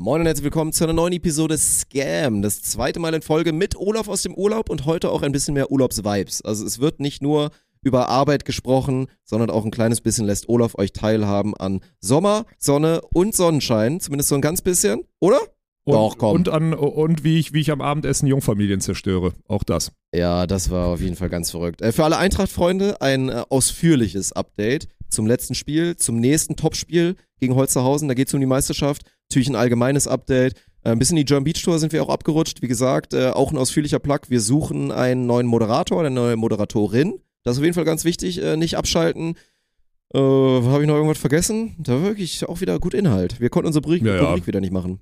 Moin und herzlich willkommen zu einer neuen Episode Scam. Das zweite Mal in Folge mit Olaf aus dem Urlaub und heute auch ein bisschen mehr Urlaubsvibes. Also es wird nicht nur über Arbeit gesprochen, sondern auch ein kleines bisschen lässt Olaf euch teilhaben an Sommer, Sonne und Sonnenschein. Zumindest so ein ganz bisschen, oder? Und, Doch, komm. Und, an, und wie, ich, wie ich am Abendessen Jungfamilien zerstöre. Auch das. Ja, das war auf jeden Fall ganz verrückt. Äh, für alle Eintracht-Freunde ein äh, ausführliches Update zum letzten Spiel, zum nächsten Topspiel gegen Holzerhausen. Da geht es um die Meisterschaft. Natürlich ein allgemeines Update. Äh, ein bisschen in die German Beach Tour sind wir auch abgerutscht. Wie gesagt, äh, auch ein ausführlicher Plug. Wir suchen einen neuen Moderator, eine neue Moderatorin. Das ist auf jeden Fall ganz wichtig. Äh, nicht abschalten. Äh, Habe ich noch irgendwas vergessen? Da war wirklich auch wieder gut Inhalt. Wir konnten unsere Rubrik, ja, ja. wieder nicht machen.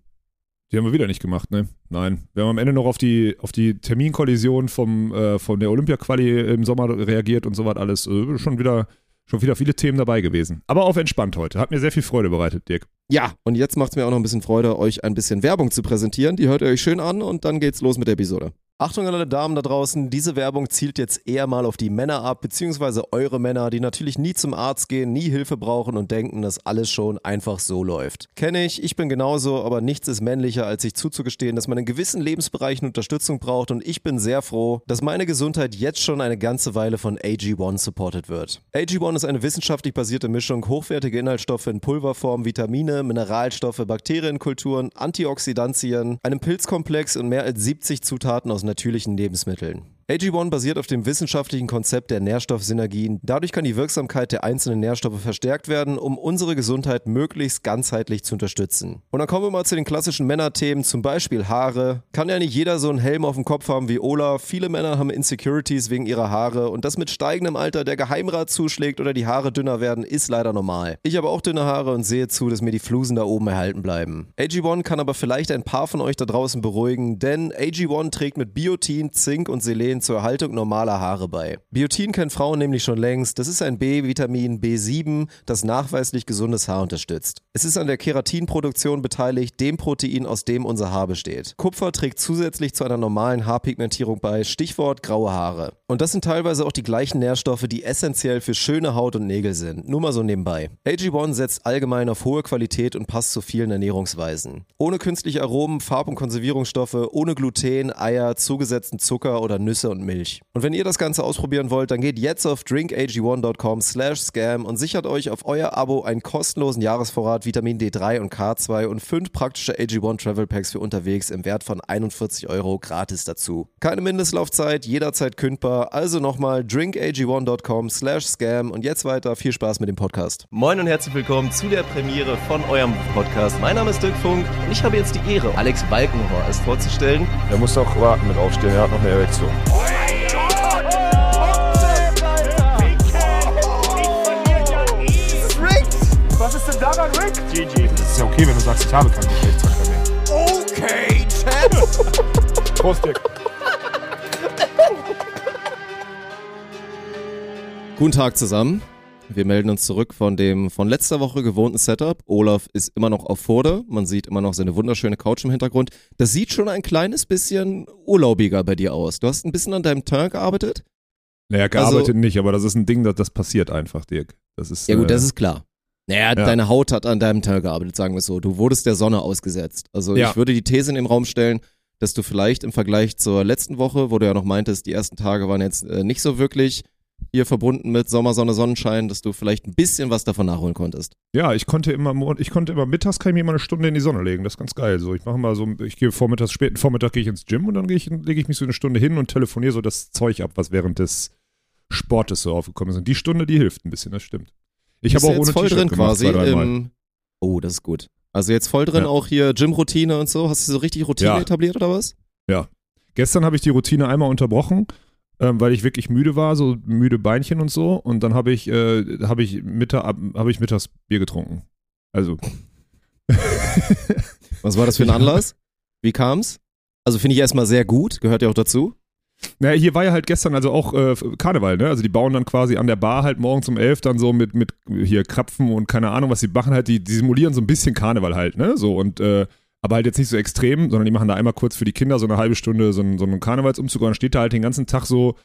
Die haben wir wieder nicht gemacht, ne? Nein. Wir haben am Ende noch auf die, auf die Terminkollision vom, äh, von der Olympia-Quali im Sommer reagiert und so was alles. Äh, schon wieder schon wieder viele Themen dabei gewesen. Aber auf entspannt heute. Hat mir sehr viel Freude bereitet, Dirk. Ja, und jetzt macht es mir auch noch ein bisschen Freude, euch ein bisschen Werbung zu präsentieren. Die hört ihr euch schön an und dann geht's los mit der Episode. Achtung an alle Damen da draußen, diese Werbung zielt jetzt eher mal auf die Männer ab, beziehungsweise eure Männer, die natürlich nie zum Arzt gehen, nie Hilfe brauchen und denken, dass alles schon einfach so läuft. Kenne ich, ich bin genauso, aber nichts ist männlicher, als sich zuzugestehen, dass man in gewissen Lebensbereichen Unterstützung braucht und ich bin sehr froh, dass meine Gesundheit jetzt schon eine ganze Weile von AG1 supported wird. AG1 ist eine wissenschaftlich basierte Mischung hochwertiger Inhaltsstoffe in Pulverform, Vitamine, Mineralstoffe, Bakterienkulturen, Antioxidantien, einem Pilzkomplex und mehr als 70 Zutaten aus natürlichen Lebensmitteln. AG1 basiert auf dem wissenschaftlichen Konzept der Nährstoffsynergien. Dadurch kann die Wirksamkeit der einzelnen Nährstoffe verstärkt werden, um unsere Gesundheit möglichst ganzheitlich zu unterstützen. Und dann kommen wir mal zu den klassischen Männerthemen, zum Beispiel Haare. Kann ja nicht jeder so einen Helm auf dem Kopf haben wie Ola. Viele Männer haben Insecurities wegen ihrer Haare und das mit steigendem Alter der Geheimrat zuschlägt oder die Haare dünner werden, ist leider normal. Ich habe auch dünne Haare und sehe zu, dass mir die Flusen da oben erhalten bleiben. AG1 kann aber vielleicht ein paar von euch da draußen beruhigen, denn AG1 trägt mit Biotin, Zink und Selen Vitamin zur Erhaltung normaler Haare bei. Biotin kennen Frauen nämlich schon längst. Das ist ein B-Vitamin B7, das nachweislich gesundes Haar unterstützt. Es ist an der Keratinproduktion beteiligt, dem Protein, aus dem unser Haar besteht. Kupfer trägt zusätzlich zu einer normalen Haarpigmentierung bei, Stichwort graue Haare. Und das sind teilweise auch die gleichen Nährstoffe, die essentiell für schöne Haut und Nägel sind. Nur mal so nebenbei. AG1 setzt allgemein auf hohe Qualität und passt zu vielen Ernährungsweisen. Ohne künstliche Aromen, Farb- und Konservierungsstoffe, ohne Gluten, Eier, zugesetzten Zucker oder Nüsse Nüsse und Milch. Und wenn ihr das Ganze ausprobieren wollt, dann geht jetzt auf drinkag1.com slash scam und sichert euch auf euer Abo einen kostenlosen Jahresvorrat Vitamin D3 und K2 und fünf praktische AG1 Travel Packs für unterwegs im Wert von 41 Euro gratis dazu. Keine Mindestlaufzeit, jederzeit kündbar, also nochmal drinkag1.com slash scam und jetzt weiter, viel Spaß mit dem Podcast. Moin und herzlich willkommen zu der Premiere von eurem Podcast. Mein Name ist Dirk Funk und ich habe jetzt die Ehre, Alex Balkenhorst vorzustellen. Er muss auch warten mit aufstehen, er hat noch eine Erektion. Ist ja okay, wenn du sagst, ich habe keinen Geschlechtsverkehr mehr. Okay, Champ. Prost, Dick. Guten Tag zusammen. Wir melden uns zurück von dem von letzter Woche gewohnten Setup. Olaf ist immer noch auf Vorder. Man sieht immer noch seine wunderschöne Couch im Hintergrund. Das sieht schon ein kleines bisschen urlaubiger bei dir aus. Du hast ein bisschen an deinem Turn gearbeitet? Naja, gearbeitet also, nicht, aber das ist ein Ding, das, das passiert einfach, Dirk. Das ist, ja gut, äh, das ist klar. Naja, ja. deine Haut hat an deinem Turn gearbeitet, sagen wir es so. Du wurdest der Sonne ausgesetzt. Also ja. ich würde die These in den Raum stellen, dass du vielleicht im Vergleich zur letzten Woche, wo du ja noch meintest, die ersten Tage waren jetzt äh, nicht so wirklich hier verbunden mit Sommer, Sonne, Sonnenschein, dass du vielleicht ein bisschen was davon nachholen konntest. Ja, ich konnte immer, ich konnte immer mittags kann ich mir immer eine Stunde in die Sonne legen. Das ist ganz geil. So, ich mache mal so, ich gehe vormittags, späten Vormittag gehe ich ins Gym und dann ich, lege ich mich so eine Stunde hin und telefoniere so das Zeug ab, was während des Sportes so aufgekommen ist. Und die Stunde, die hilft ein bisschen, das stimmt. Ich habe auch ohne voll drin quasi im, Oh, das ist gut. Also jetzt voll drin ja. auch hier Gym-Routine und so. Hast du so richtig Routine ja. etabliert oder was? Ja. Gestern habe ich die Routine einmal unterbrochen ähm, weil ich wirklich müde war, so müde Beinchen und so. Und dann habe ich, äh, habe ich, Mittag, hab ich mittags Bier getrunken. Also. Was war das für ein Anlass? Wie kam's? Also finde ich erstmal sehr gut, gehört ja auch dazu. Naja, hier war ja halt gestern also auch äh, Karneval, ne? Also die bauen dann quasi an der Bar halt morgens um elf dann so mit, mit hier Krapfen und keine Ahnung, was sie machen halt, die, die simulieren so ein bisschen Karneval halt, ne? So und äh, aber halt jetzt nicht so extrem, sondern die machen da einmal kurz für die Kinder so eine halbe Stunde so einen, so einen Karnevalsumzug und dann steht da halt den ganzen Tag so,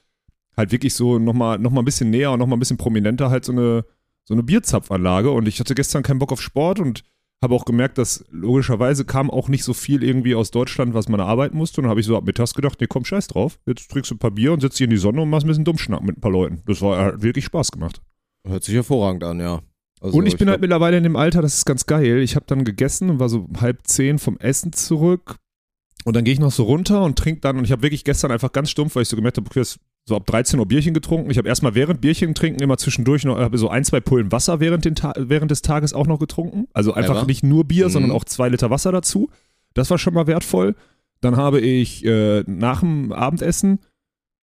halt wirklich so nochmal noch mal ein bisschen näher und nochmal ein bisschen prominenter halt so eine, so eine Bierzapfanlage und ich hatte gestern keinen Bock auf Sport und Habe auch gemerkt, dass logischerweise kam auch nicht so viel irgendwie aus Deutschland, was man erarbeiten musste. Und dann habe ich so ab mittags gedacht, nee, komm, scheiß drauf. Jetzt trinkst du ein paar Bier und sitzt hier in die Sonne und machst ein bisschen Dummschnack mit ein paar Leuten. Das war hat wirklich Spaß gemacht. Hört sich hervorragend an, ja. Also, und ich bin glaub- halt mittlerweile in dem Alter, das ist ganz geil. Ich habe dann gegessen und war so halb zehn vom Essen zurück. Und dann gehe ich noch so runter und trinke dann. Und ich habe wirklich gestern einfach ganz stumpf, weil ich so gemerkt habe, okay, das- so ab 13 Uhr Bierchen getrunken. Ich habe erstmal während Bierchen trinken immer zwischendurch noch so ein, zwei Pullen Wasser während, den Ta während des Tages auch noch getrunken. Also einfach Clever. nicht nur Bier, Mhm. sondern auch zwei Liter Wasser dazu. Das war schon mal wertvoll. Dann habe ich äh, nach dem Abendessen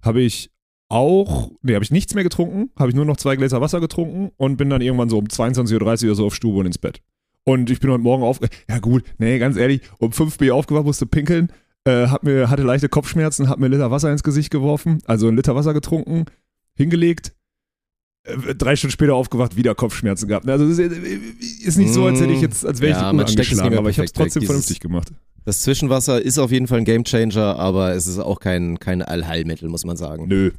habe ich auch, nee, habe ich nichts mehr getrunken, habe ich nur noch zwei Gläser Wasser getrunken und bin dann irgendwann so um 22.30 Uhr oder so auf Stube und ins Bett. Und ich bin heute Morgen auf, ja gut, nee, ganz ehrlich, um 5 bin ich aufgewacht, musste pinkeln, äh, hab mir, hatte leichte Kopfschmerzen, hab mir einen Liter Wasser ins Gesicht geworfen, also einen Liter Wasser getrunken, hingelegt, äh, drei Stunden später aufgewacht, wieder Kopfschmerzen gehabt. Also es ist, ist nicht so, als hätte ich jetzt, als wäre ich Ja, mehr aber ich habe es trotzdem vernünftig gemacht. Das Zwischenwasser ist auf jeden Fall ein Gamechanger, aber es ist auch kein, kein Allheilmittel, muss man sagen. Nö.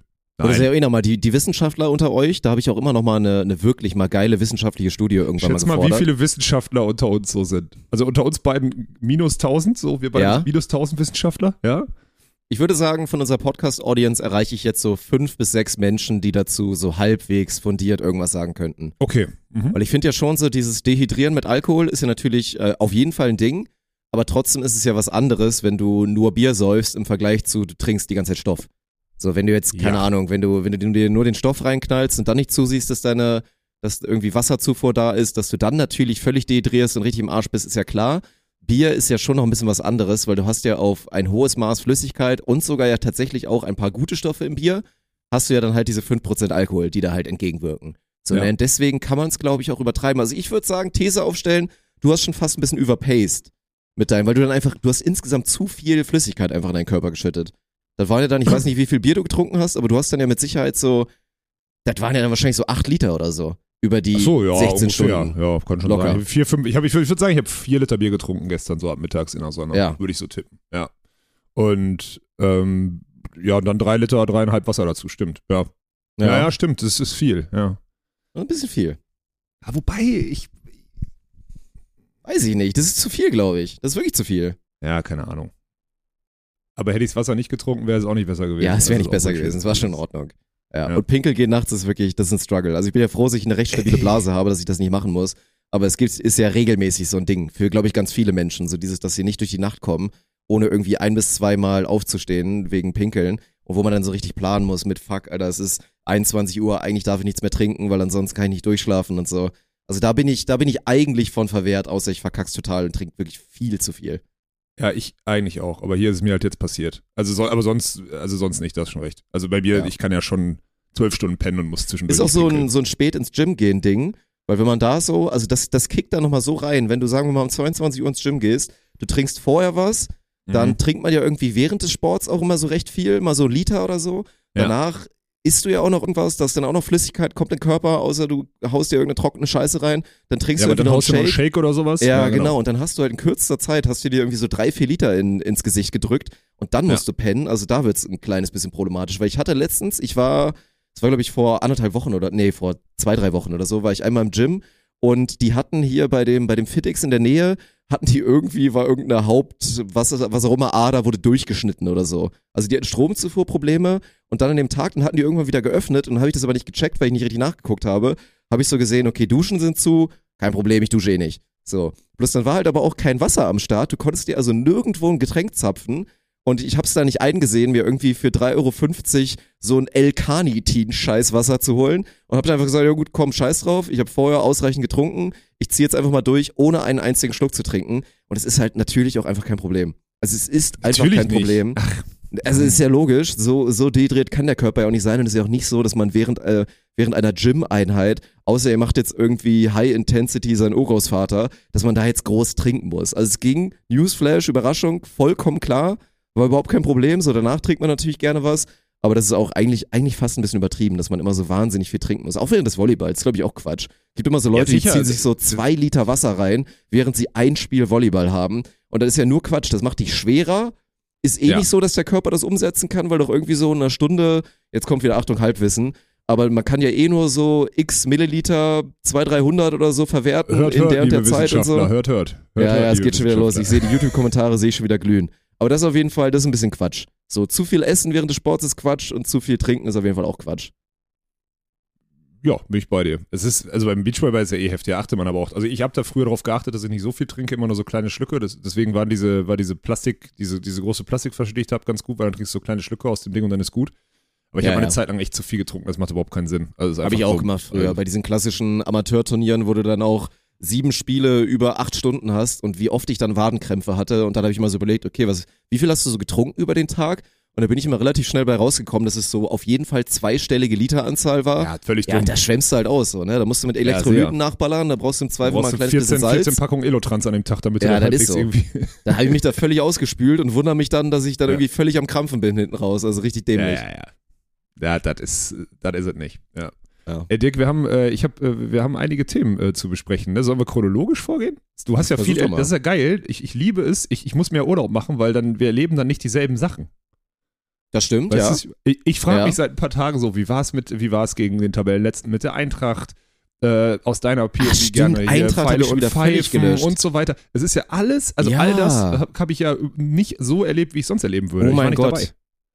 Oder Nein. sehr eh nochmal, die, die Wissenschaftler unter euch, da habe ich auch immer noch mal eine, eine wirklich mal geile wissenschaftliche Studie irgendwann Schätz mal mal, gefordert. wie viele Wissenschaftler unter uns so sind. Also unter uns beiden minus 1000, so wir beide Ja. minus 1000 Wissenschaftler, ja? Ich würde sagen, von unserer Podcast-Audience erreiche ich jetzt so fünf bis sechs Menschen, die dazu so halbwegs fundiert irgendwas sagen könnten. Okay. Mhm. Weil ich finde ja schon so, dieses Dehydrieren mit Alkohol ist ja natürlich äh, auf jeden Fall ein Ding, aber trotzdem ist es ja was anderes, wenn du nur Bier säufst im Vergleich zu, du trinkst die ganze Zeit Stoff. So, wenn du jetzt, keine Ja. Ahnung, wenn du, wenn du dir nur den Stoff reinknallst und dann nicht zusiehst, dass deine, dass irgendwie Wasserzufuhr da ist, dass du dann natürlich völlig dehydrierst und richtig im Arsch bist, ist ja klar. Bier ist ja schon noch ein bisschen was anderes, weil du hast ja auf ein hohes Maß Flüssigkeit und sogar ja tatsächlich auch ein paar gute Stoffe im Bier, hast du ja dann halt diese 5% Alkohol, die da halt entgegenwirken. So, Ja. ne? deswegen kann man es, glaube ich, auch übertreiben. Also ich würde sagen, These aufstellen, du hast schon fast ein bisschen überpaced mit deinem, weil du dann einfach, du hast insgesamt zu viel Flüssigkeit einfach in deinen Körper geschüttet. Das waren ja dann, ich weiß nicht, wie viel Bier du getrunken hast, aber du hast dann ja mit Sicherheit so, das waren ja dann wahrscheinlich so 8 Liter oder so. Über die Ach so, ja, 16 ungefähr. Stunden. Ja, kann schon Locker. sein. Vier, fünf, ich, hab, ich, ich würde sagen, ich habe vier Liter Bier getrunken gestern, so ab mittags in der Sonne. Ja. Würde ich so tippen. Ja. Und ähm, ja, und dann drei Liter, dreieinhalb Wasser dazu, stimmt. Ja. Ja, ja, stimmt. Das ist viel, ja. Ein bisschen viel. ja wobei, ich. Weiß ich nicht. Das ist zu viel, glaube ich. Das ist wirklich zu viel. Ja, keine Ahnung. Aber hätte ich das Wasser nicht getrunken, wäre es auch nicht besser gewesen. Ja, es wäre Das nicht besser gewesen. Es war schon in Ordnung. Ja. Ja. Und Pinkel gehen nachts ist wirklich, das ist ein Struggle. Also ich bin ja froh, dass ich eine recht stabile Blase habe, dass ich das nicht machen muss. Aber es gibt, ist ja regelmäßig so ein Ding für, glaube ich, ganz viele Menschen. So dieses, dass sie nicht durch die Nacht kommen, ohne irgendwie ein bis zweimal aufzustehen wegen Pinkeln. Und wo man dann so richtig planen muss mit Fuck, Alter, es ist 21 Uhr, eigentlich darf ich nichts mehr trinken, weil ansonsten kann ich nicht durchschlafen und so. Also da bin ich, da bin ich eigentlich von verwehrt, außer ich verkack's total und trinke wirklich viel zu viel. Ja, ich eigentlich auch, aber hier ist es mir halt jetzt passiert. Also so, aber sonst, also sonst nicht, das ist schon recht. Also bei mir, Ja. ich kann ja schon zwölf Stunden pennen und muss zwischendurch. Ist auch so ein, so ein spät ins Gym gehen Ding, weil wenn man da so, also das, das kickt da nochmal so rein, wenn du sagen wir mal um 22 Uhr ins Gym gehst, du trinkst vorher was, dann Mhm. trinkt man ja irgendwie während des Sports auch immer so recht viel, mal so Liter oder so. Ja. Isst du ja auch noch irgendwas, da ist dann auch noch Flüssigkeit, kommt in den Körper, außer du haust dir irgendeine trockene Scheiße rein, dann trinkst ja, du aber dann wieder haust du noch einen einen Shake. Shake oder sowas. Ja, genau. Und dann hast du halt in kürzester Zeit, hast du dir irgendwie so drei, vier Liter in, ins Gesicht gedrückt und dann musst du pennen. Also da wird's ein kleines bisschen problematisch, weil ich hatte letztens, ich war, das war glaube ich vor anderthalb Wochen oder, nee, vor zwei, drei Wochen oder so, war ich einmal im Gym und die hatten hier bei dem, bei dem Fitix in der Nähe, hatten die irgendwie, war irgendeine Haupt, was, was auch immer, Ader wurde durchgeschnitten oder so. Also die hatten Stromzufuhrprobleme und dann an dem Tag, dann hatten die irgendwann wieder geöffnet und habe ich das aber nicht gecheckt, weil ich nicht richtig nachgeguckt habe, habe ich so gesehen, okay, Duschen sind zu, kein Problem, ich dusche eh nicht. So. Bloß dann war halt aber auch kein Wasser am Start. Du konntest dir also nirgendwo ein Getränk zapfen. Und ich hab's da nicht eingesehen, mir irgendwie für 3,50 Euro so ein El Carnitin-Scheißwasser zu holen. Und hab dann einfach gesagt, ja gut, komm, scheiß drauf. Ich habe vorher ausreichend getrunken. Ich ziehe jetzt einfach mal durch, ohne einen einzigen Schluck zu trinken. Und es ist halt natürlich auch einfach kein Problem. Also es ist einfach Natürlich kein nicht. Problem. Also ist ja logisch, so, so dehydriert kann der Körper ja auch nicht sein und es ist ja auch nicht so, dass man während, äh, während einer Gym-Einheit, außer ihr macht jetzt irgendwie High Intensity sein Urgroßvater, dass man da jetzt groß trinken muss. Also es ging, Newsflash, Überraschung, vollkommen klar, war überhaupt kein Problem, so danach trinkt man natürlich gerne was, aber das ist auch eigentlich, eigentlich fast ein bisschen übertrieben, dass man immer so wahnsinnig viel trinken muss. Auch während des Volleyballs, glaube ich auch Quatsch. Gibt immer so Leute, sicher. die ziehen sich so zwei Liter Wasser rein, während sie ein Spiel Volleyball haben und das ist ja nur Quatsch, das macht dich schwerer, ist eh Ja. nicht so, dass der Körper das umsetzen kann, weil doch irgendwie so in einer Stunde, jetzt kommt wieder Achtung, Halbwissen, aber man kann ja eh nur so x Milliliter, 200, 300 oder so verwerten Hört, in hört, der und der Zeit und so. Hört, hört. hört ja, hört, ja, es geht schon wieder los. Ich sehe die YouTube-Kommentare, sehe ich schon wieder glühen. Aber das ist auf jeden Fall, das ist ein bisschen Quatsch. So, zu viel Essen während des Sports ist Quatsch und zu viel Trinken ist auf jeden Fall auch Quatsch. Ja, bin ich bei dir. Es ist, also beim Beachvolleyball ist ja eh heftig, achte man aber auch. Also ich habe da früher darauf geachtet, dass ich nicht so viel trinke, immer nur so kleine Schlücke. Das, deswegen waren diese, war diese Plastik, diese, diese große Plastikflasche, die ich habe, ganz gut, weil dann trinkst du so kleine Schlücke aus dem Ding und dann ist gut. Aber ich Ja, habe eine ja. Zeit lang echt zu viel getrunken, das macht überhaupt keinen Sinn. Also Habe ich auch so, gemacht früher. äh, Bei diesen klassischen Amateurturnieren, wo du dann auch sieben Spiele über acht Stunden hast und wie oft ich dann Wadenkrämpfe hatte. Und dann habe ich mal so überlegt, okay, was, wie viel hast du so getrunken über den Tag? Und da bin ich immer relativ schnell bei rausgekommen, dass es so auf jeden Fall zweistellige Literanzahl war. Ja, völlig Ja, dumm. da schwemmst du halt aus, so, ne? Da musst du mit Elektrolyten nachballern, da brauchst du im Du Zweifel mal ein kleines 14, bisschen Salz. 14 Packungen Elotrans an dem Tag, damit du Ja, da das ist so. irgendwie. Da habe ich mich da völlig ausgespült und wundere mich dann, dass ich dann Ja. irgendwie völlig am Krampfen bin hinten raus. Also richtig Ja, dämlich. ja, ja. Ja, das ist, das ist es nicht. Ja. Ja. Ey, Dirk, wir haben, äh, ich hab, äh, wir haben einige Themen äh, zu besprechen. Ne? Sollen wir chronologisch vorgehen? Du hast ja Versuch viel, das ist ja geil. Ich, ich liebe es. Ich, ich muss mehr Urlaub machen, weil dann wir erleben dann nicht dieselben Sachen. Das stimmt, Weißt ja. du, ich ich frage Ja. mich seit ein paar Tagen so, wie war es mit, wie war es gegen den Tabellenletzten mit der Eintracht? Äh, aus deiner stimmt, gerne hier Eintracht Pfeile und Pfeifen und so weiter. Es ist ja alles, also Ja. all das habe hab ich ja nicht so erlebt, wie ich sonst erleben würde. Oh mein Gott. Dabei.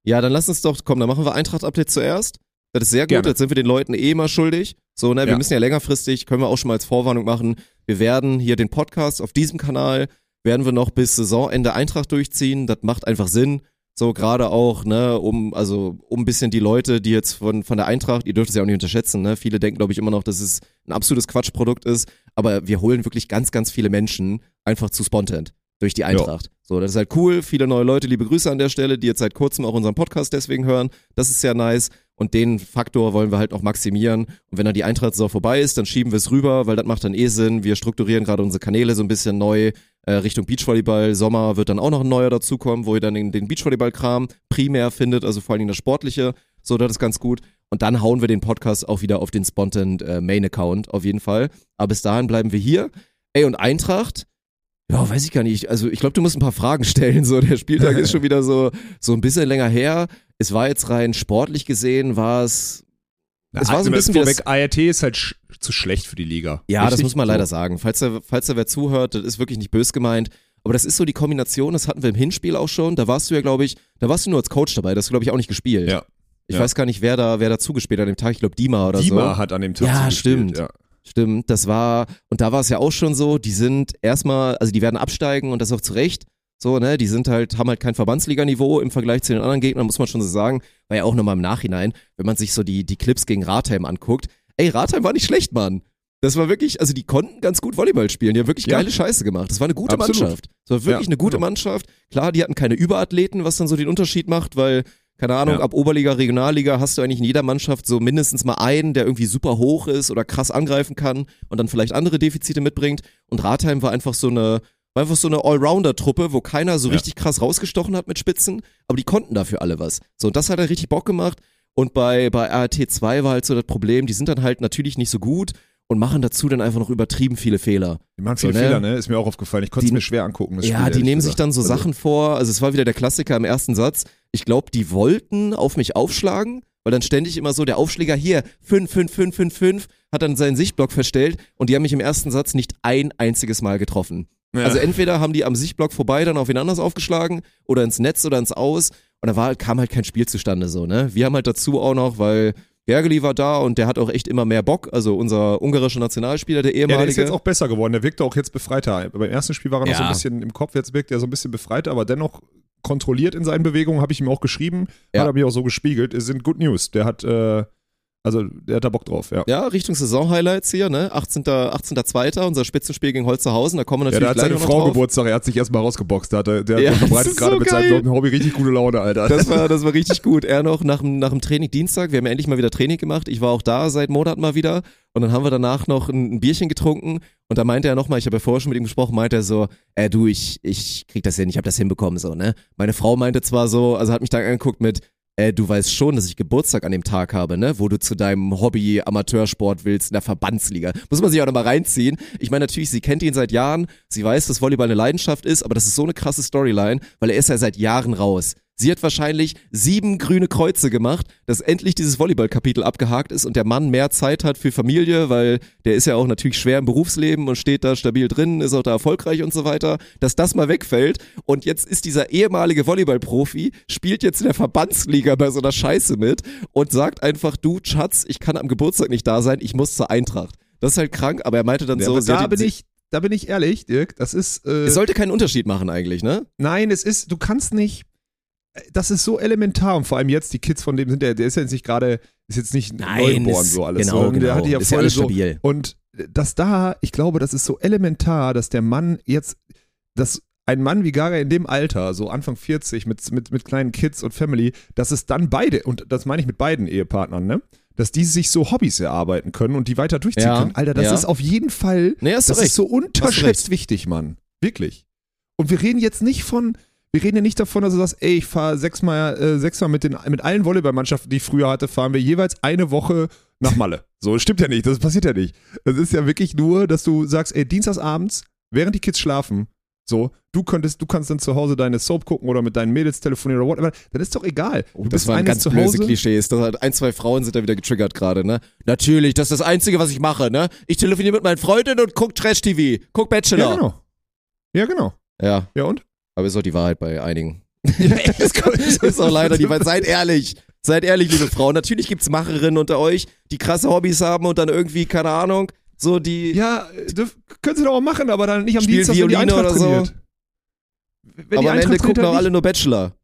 Ja, dann lass uns doch, komm, dann machen wir Eintracht-Update zuerst. Das ist sehr gut, Gerne. jetzt sind wir den Leuten eh mal schuldig. So, ne, wir Ja. müssen ja längerfristig, können wir auch schon mal als Vorwarnung machen. Wir werden hier den Podcast auf diesem Kanal, werden wir noch bis Saisonende Eintracht durchziehen. Das macht einfach Sinn. So, gerade auch, ne, um, also, um ein bisschen die Leute, die jetzt von, von der Eintracht, ihr dürft es ja auch nicht unterschätzen, ne, viele denken, glaube ich, immer noch, dass es ein absolutes Quatschprodukt ist, aber wir holen wirklich ganz, ganz viele Menschen einfach zu Spontent durch die Eintracht. So, das ist halt cool. Viele neue Leute, liebe Grüße an der Stelle, die jetzt seit kurzem auch unseren Podcast deswegen hören. Das ist sehr nice. Und den Faktor wollen wir halt noch maximieren. Und wenn dann die Eintracht-Saison vorbei ist, dann schieben wir es rüber, weil das macht dann eh Sinn. Wir strukturieren gerade unsere Kanäle so ein bisschen neu äh, Richtung Beachvolleyball. Sommer wird dann auch noch ein neuer dazukommen, wo ihr dann den, den Beachvolleyball-Kram primär findet, also vor allen Dingen das Sportliche. So, das ist ganz gut. Und dann hauen wir den Podcast auch wieder auf den Spontan äh, Main-Account, auf jeden Fall. Aber bis dahin bleiben wir hier. Ey, und Eintracht, ja, weiß ich gar nicht. Also ich glaube, du musst ein paar Fragen stellen. So, der Spieltag ist schon wieder so, so ein bisschen länger her. Es war jetzt rein sportlich gesehen, war es. Na, Es war so ein bisschen wie vorweg, ART ist halt sch zu schlecht für die Liga. Ja, das Richtig? muss man leider sagen. Falls da, falls da wer zuhört, das ist wirklich nicht bös gemeint. Aber das ist so die Kombination, das hatten wir im Hinspiel auch schon. Da warst du ja, glaube ich, da warst du nur als Coach dabei. Das hast du, glaube ich, auch nicht gespielt. Ja. Ich ja. weiß gar nicht, wer da, wer da zugespielt hat an dem Tag. Ich glaube, Dima oder Dima so. hat an dem Tag Ja, stimmt. Ja. Stimmt, das war, und da war es ja auch schon so, die sind erstmal, also die werden absteigen und das auch zu Recht. So, ne, die sind halt, haben halt kein Verbandsliganiveau im Vergleich zu den anderen Gegnern, muss man schon so sagen. War ja auch nochmal im Nachhinein, wenn man sich so die, die Clips gegen Ratheim anguckt. Ey, Ratheim war nicht schlecht, Mann. Das war wirklich, also die konnten ganz gut Volleyball spielen, die haben wirklich Ja. geile Scheiße gemacht. Das war eine gute Absolut. Mannschaft. Das war wirklich Ja, eine gute genau. Mannschaft. Klar, die hatten keine Überathleten, was dann so den Unterschied macht, weil, keine Ahnung, Ja. ab Oberliga, Regionalliga hast du eigentlich in jeder Mannschaft so mindestens mal einen, der irgendwie super hoch ist oder krass angreifen kann und dann vielleicht andere Defizite mitbringt. Und Ratheim war einfach so eine, war einfach so eine Allrounder-Truppe, wo keiner so Ja. richtig krass rausgestochen hat mit Spitzen, aber die konnten dafür alle was. So, und das hat halt richtig Bock gemacht. Und bei, bei RT 2 war halt so das Problem, die sind dann halt natürlich nicht so gut und machen dazu dann einfach noch übertrieben viele Fehler. Die machen viele So, ne? Fehler, ne? Ist mir auch aufgefallen. Ich konnte es mir schwer angucken. Ja, Spiel, die nehmen sich gesagt. dann so Also, Sachen vor. Also es war wieder der Klassiker im ersten Satz. Ich glaube, die wollten auf mich aufschlagen, weil dann ständig immer so der Aufschläger hier 5, 5, 5, 5, 5 hat dann seinen Sichtblock verstellt und die haben mich im ersten Satz nicht ein einziges Mal getroffen. Ja. Also entweder haben die am Sichtblock vorbei dann auf wen anders aufgeschlagen oder ins Netz oder ins Aus und da war, kam halt kein Spiel zustande so, ne? Wir haben halt dazu auch noch, weil Bergeli war da und der hat auch echt immer mehr Bock, also unser ungarischer Nationalspieler, der Ja, der ehemalige. ist jetzt auch besser geworden. Der wirkte auch jetzt befreiter. Beim ersten Spiel war er noch so ein Ja. bisschen im Kopf, jetzt wirkt er so ein bisschen befreiter, aber dennoch kontrolliert in seinen Bewegungen, habe ich ihm auch geschrieben. Ja. Hat er mir auch so gespiegelt. Es sind Good News. Der hat, äh, also der hat da Bock drauf, ja. Ja, Richtung Saison-Highlights hier, ne? 18. 18.2. unser Spitzenspiel gegen Holzerhausen, da kommen wir Ja, natürlich der hat gleich seine Frau drauf. Geburtstag, er hat sich erstmal rausgeboxt. Der, hat, der, der Ja, verbreitet gerade so mit geil. seinem neuen Hobby richtig gute Laune, Alter. Das war, das war richtig gut. Er noch nach, dem- nach dem Training Dienstag, wir haben ja endlich mal wieder Training gemacht. Ich war auch da seit Monaten mal wieder. Und dann haben wir danach noch ein, ein Bierchen getrunken. Und da meinte er nochmal, ich habe ja vorher schon mit ihm gesprochen, meinte er so, äh, du, ich, ich krieg das hin, ich habe das hinbekommen, so, ne? Meine Frau meinte zwar so, also hat mich dann angeguckt mit, äh, du weißt schon, dass ich Geburtstag an dem Tag habe, ne? Wo du zu deinem Hobby Amateursport willst in der Verbandsliga. Muss man sich auch nochmal reinziehen. Ich meine, natürlich, sie kennt ihn seit Jahren. Sie weiß, dass Volleyball eine Leidenschaft ist, aber das ist so eine krasse Storyline, weil er ist ja seit Jahren raus. Sie hat wahrscheinlich sieben grüne Kreuze gemacht, dass endlich dieses Volleyball-Kapitel abgehakt ist und der Mann mehr Zeit hat für Familie, weil der ist ja auch natürlich schwer im Berufsleben und steht da stabil drin, ist auch da erfolgreich und so weiter, dass das mal wegfällt. Und jetzt ist dieser ehemalige Volleyball-Profi, spielt jetzt in der Verbandsliga bei so einer Scheiße mit und sagt einfach, du Schatz, ich kann am Geburtstag nicht da sein, ich muss zur Eintracht. Das ist halt krank, aber er meinte dann Ja, so, da bin ich, da bin ich ehrlich, Dirk, das ist. Äh, es sollte keinen Unterschied machen eigentlich, ne? Nein, es ist, du kannst nicht. Das ist so elementar und vor allem jetzt die Kids von dem sind der, der ist ja jetzt nicht gerade, ist jetzt nicht neugeboren ist- so alles. Genau, sondern der genau. hatte ja ist ja voll alles so, stabil. Und das da, ich glaube, das ist so elementar, dass der Mann jetzt, dass ein Mann wie Gaga in dem Alter, so Anfang 40 mit, mit, mit kleinen Kids und Family, dass es dann beide, und das meine ich mit beiden Ehepartnern, ne? Dass die sich so Hobbys erarbeiten können und die weiter durchziehen Ja, können. Alter, das ja. ist auf jeden Fall, Nee, das recht. ist so unterschätzt wichtig, Mann. Wirklich. Und wir reden jetzt nicht von, wir reden ja nicht davon, dass du sagst, ey, ich fahre sechsmal, äh, sechsmal mit, den, mit allen Volleyballmannschaften, die ich früher hatte, fahren wir jeweils eine Woche nach Malle. So, das stimmt ja nicht, das passiert ja nicht. Das ist ja wirklich nur, dass du sagst, ey, dienstagsabends, während die Kids schlafen, so, du könntest, du kannst dann zu Hause deine Soap gucken oder mit deinen Mädels telefonieren oder whatever, dann ist doch egal. Oh, Das waren ganz zu Hause. Klischees. Das hat ein, zwei Frauen sind da wieder getriggert gerade, ne? Natürlich, das ist das Einzige, was ich mache, ne? Ich telefoniere mit meinen Freundinnen und guck Trash-TV, guck Bachelor. Ja, genau. Ja, genau. Ja, Ja, und? Aber ist auch die Wahrheit bei einigen. Das ist auch leider die Wahrheit. Seid ehrlich. Seid ehrlich, liebe Frauen. Natürlich gibt's Macherinnen unter euch, die krasse Hobbys haben und dann irgendwie, keine Ahnung, so die. Ja, können sie doch auch machen, aber dann nicht am Dienstag, wenn die Violine Eintracht oder so. trainiert. Wenn aber am Ende gucken auch alle nur Bachelor.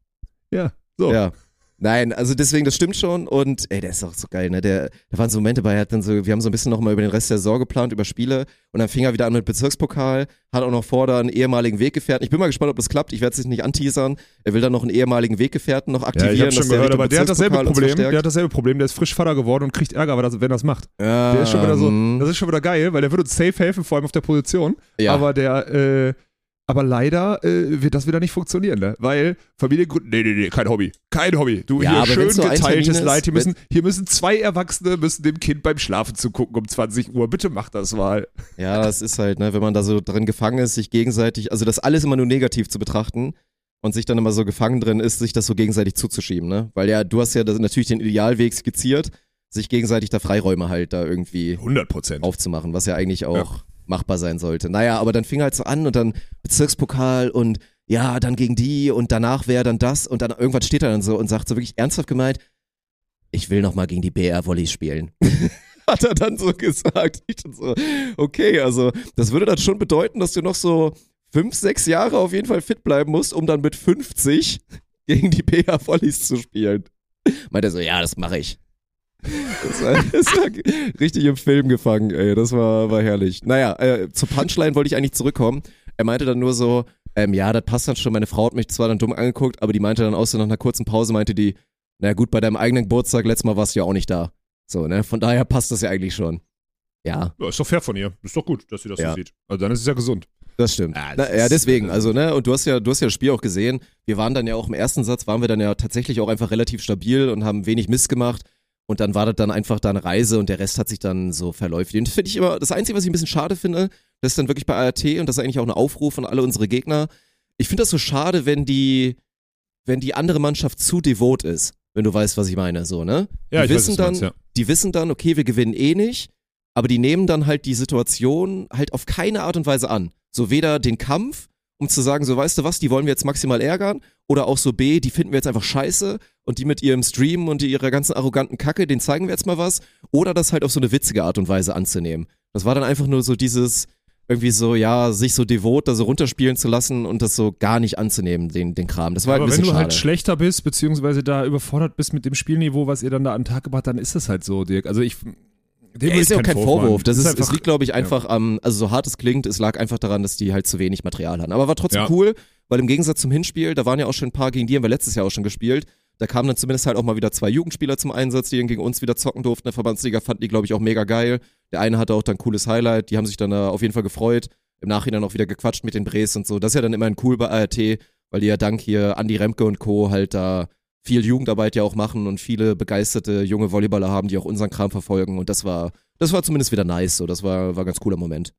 Ja, so. Ja. Nein, also deswegen, das stimmt schon und ey, der ist auch so geil, ne? Der, da waren so Momente bei, er hat dann so, wir haben so ein bisschen nochmal über den Rest der Saison geplant, über Spiele und dann fing er wieder an mit Bezirkspokal, hat auch noch vor, da einen ehemaligen Weggefährten. Ich bin mal gespannt, ob das klappt, ich werde es nicht anteasern. Er will dann noch einen ehemaligen Weggefährten noch Ja, aktivieren. ich hab schon der gehört, Richtung aber der hat dasselbe Problem. Der hat dasselbe Problem. Der ist frisch Vater geworden und kriegt Ärger, das- wenn er das macht. ja, Der ist schon wieder so, mhm. das ist schon wieder geil, weil der würde uns safe helfen, vor allem auf der Position. ja. Aber der, äh, aber leider äh, wird das wieder nicht funktionieren, ne? Weil Familiengründen, nee, nee, nee, kein Hobby. Kein Hobby. Du, Ja, hier schön geteiltes Leid. Hier müssen, hier müssen zwei Erwachsene müssen dem Kind beim Schlafen zugucken um 20 Uhr. Bitte mach das mal. Ja, das ist halt, ne, wenn man da so drin gefangen ist, sich gegenseitig, also das alles immer nur negativ zu betrachten und sich dann immer so gefangen drin ist, sich das so gegenseitig zuzuschieben, ne? Weil ja, du hast ja das, natürlich den Idealweg skizziert, sich gegenseitig da Freiräume halt da irgendwie 100 Prozent. aufzumachen, was ja eigentlich auch machbar sein sollte. Naja, aber dann fing halt so an und dann Bezirkspokal und ja, dann gegen die und danach wäre dann das und dann irgendwann steht er dann so und sagt so wirklich ernsthaft gemeint, ich will noch mal gegen die BR Volleys spielen. Hat er dann so gesagt. Ich dann so, okay, also das würde dann schon bedeuten, dass du noch so fünf, sechs Jahre auf jeden Fall fit bleiben musst, um dann mit 50 gegen die BR Volleys zu spielen. Meint er so, ja, das mache ich. Das war, das war richtig im Film gefangen, ey. Das war, war herrlich. Naja, äh, zur Punchline wollte ich eigentlich zurückkommen. Er meinte dann nur so, ähm, ja, das passt dann schon. Meine Frau hat mich zwar dann dumm angeguckt, aber die meinte dann auch so nach einer kurzen Pause, meinte die, na gut, bei deinem eigenen Geburtstag, letztes Mal warst du ja auch nicht da. So, ne? Von daher passt das ja eigentlich schon. Ja, Ja, ist doch fair von ihr. Ist doch gut, dass sie das Ja. so sieht. Also dann ist es ja gesund. das stimmt. Ja, Na, das ja, ist- deswegen, also, ne, und du hast ja, du hast ja das Spiel auch gesehen. Wir waren dann ja auch im ersten Satz, waren wir dann ja tatsächlich auch einfach relativ stabil und haben wenig Mist gemacht. Und dann war das dann einfach da eine Reise und der Rest hat sich dann so verläuft. Und das finde ich immer, das Einzige, was ich ein bisschen schade finde, das ist dann wirklich bei ART und das ist eigentlich auch ein Aufruf an alle unsere Gegner. Ich finde das so schade, wenn die, wenn die andere Mannschaft zu devot ist, wenn du weißt, was ich meine, so, ne? Ja, die ich weiß, wissen du dann, meinst, ja. die wissen dann, okay, wir gewinnen eh nicht, aber die nehmen dann halt die Situation halt auf keine Art und Weise an. So weder den Kampf, um zu sagen, so weißt du was, die wollen wir jetzt maximal ärgern, oder auch so B, die finden wir jetzt einfach scheiße und die mit ihrem Stream und ihrer ganzen arroganten Kacke, den zeigen wir jetzt mal was, oder das halt auf so eine witzige Art und Weise anzunehmen. Das war dann einfach nur so dieses, irgendwie so, ja, sich so devot da so runterspielen zu lassen und das so gar nicht anzunehmen, den, den Kram. Das war halt Aber ein wenn bisschen du schade. halt schlechter bist, beziehungsweise da überfordert bist mit dem Spielniveau, was ihr dann da an den Tag gebracht, dann ist das halt so, Dirk. Also ich. Dem Ja, ist ja auch kein keinen Vorwurf. machen. Das ist, einfach, es liegt, glaube ich, einfach am, also so hart es klingt, es lag einfach daran, dass die halt zu wenig Material hatten. Aber war trotzdem Ja. cool, weil im Gegensatz zum Hinspiel, da waren ja auch schon ein paar, gegen die haben wir letztes Jahr auch schon gespielt. Da kamen dann zumindest halt auch mal wieder zwei Jugendspieler zum Einsatz, die dann gegen uns wieder zocken durften. Der Verbandsliga fanden die, glaube ich, auch mega geil. Der eine hatte auch dann ein cooles Highlight, die haben sich dann da auf jeden Fall gefreut. Im Nachhinein auch wieder gequatscht mit den Brees und so. Das ist ja dann immerhin cool bei ART, weil die ja dank hier Andi Remke und Co. halt da viel Jugendarbeit ja auch machen und viele begeisterte junge Volleyballer haben, die auch unseren Kram verfolgen. Und das war, das war zumindest wieder nice. So, das war, war ein ganz cooler Moment.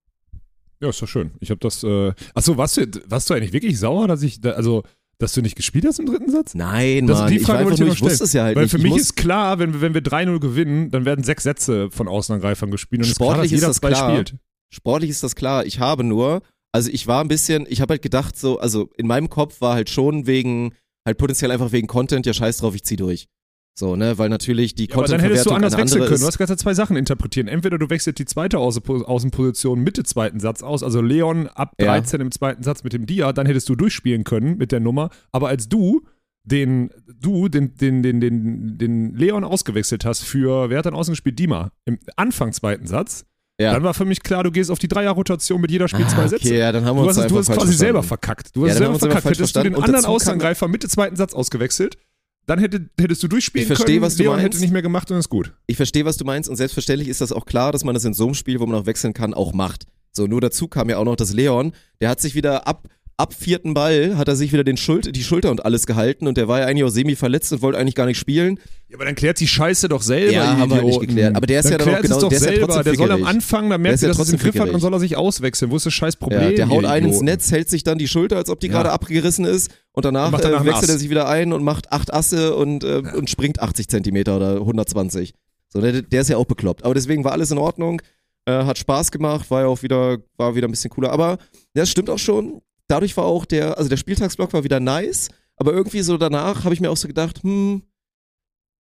Ja, ist doch schön. Ich habe das. Äh, achso, warst du, warst du eigentlich wirklich sauer, dass ich. Da, also, Dass du nicht gespielt hast im dritten Satz? Nein, Das- Mann, die ich, Frage einfach wollte nur, ich ich noch wusste es ja halt Weil nicht. für Ich mich ist klar, wenn, wir- wenn wir 3-0 gewinnen, dann werden sechs Sätze von Außenangreifern gespielt und Sportlich ist klar, ist das klar. spielt. Sportlich ist das klar. Ich habe nur, also ich war ein bisschen, ich habe halt gedacht so, also in meinem Kopf war halt schon wegen, halt potenziell einfach wegen Content, ja scheiß drauf, ich zieh durch. So, ne, weil natürlich die Ja, aber dann hättest du anders wechseln können. Du hast ganze zwei Sachen interpretieren. Entweder du wechselst die zweite Außen- Außenposition Mitte zweiten Satz aus, also Leon ab Ja. 13 im zweiten Satz mit dem Dia, dann hättest du durchspielen können mit der Nummer. Aber als du den, du den, den, den, den, den Leon ausgewechselt hast für, wer hat dann außen gespielt? Dima. Im Anfang zweiten Satz, Ja. dann war für mich klar, du gehst auf die Dreier-Rotation mit jeder Spiel Ah, zwei Sätze. okay, ja, dann haben wir Du uns hast, du hast quasi selber verstanden. verkackt. Du Ja, hast haben selber verkackt. Hättest du den anderen Außenangreifer Mitte zweiten Satz ausgewechselt, dann hätte, hättest du durchspielen Ich verstehe, können. was du Leon meinst. hätte nicht mehr gemacht und ist gut. Ich verstehe, was du meinst und selbstverständlich ist das auch klar, dass man das in so einem Spiel, wo man auch wechseln kann, auch macht. So, nur dazu kam ja auch noch, dass Leon, der hat sich wieder ab, ab vierten Ball, hat er sich wieder den Schul die Schulter und alles gehalten und der war ja eigentlich auch semi-verletzt und wollte eigentlich gar nicht spielen. Ja, aber dann klärt die Scheiße doch selber. Ja, haben wir nicht geklärt. Aber der ist dann ja dann auch genau- doch der ist ja selber. der soll am. Anfang, dann Der merkt er, ja dass es im trotzdem Griff hat, dann fickerig. soll er sich auswechseln. Wo ist das scheiß Problem? Ja, der haut einen ins? Netz, hält sich dann die Schulter, als ob die Ja. gerade abgerissen ist und danach, Macht danach äh, wechselt er sich wieder ein und macht acht Asse und, äh, und springt 80 Zentimeter oder 120. So, der, der ist ja auch bekloppt. Aber deswegen war alles in Ordnung, äh, hat Spaß gemacht, war ja auch wieder, war wieder ein bisschen cooler. Aber ja, das stimmt auch schon. Dadurch war auch der, also der Spieltagsblock war wieder nice, aber irgendwie so danach habe ich mir auch so gedacht, hm,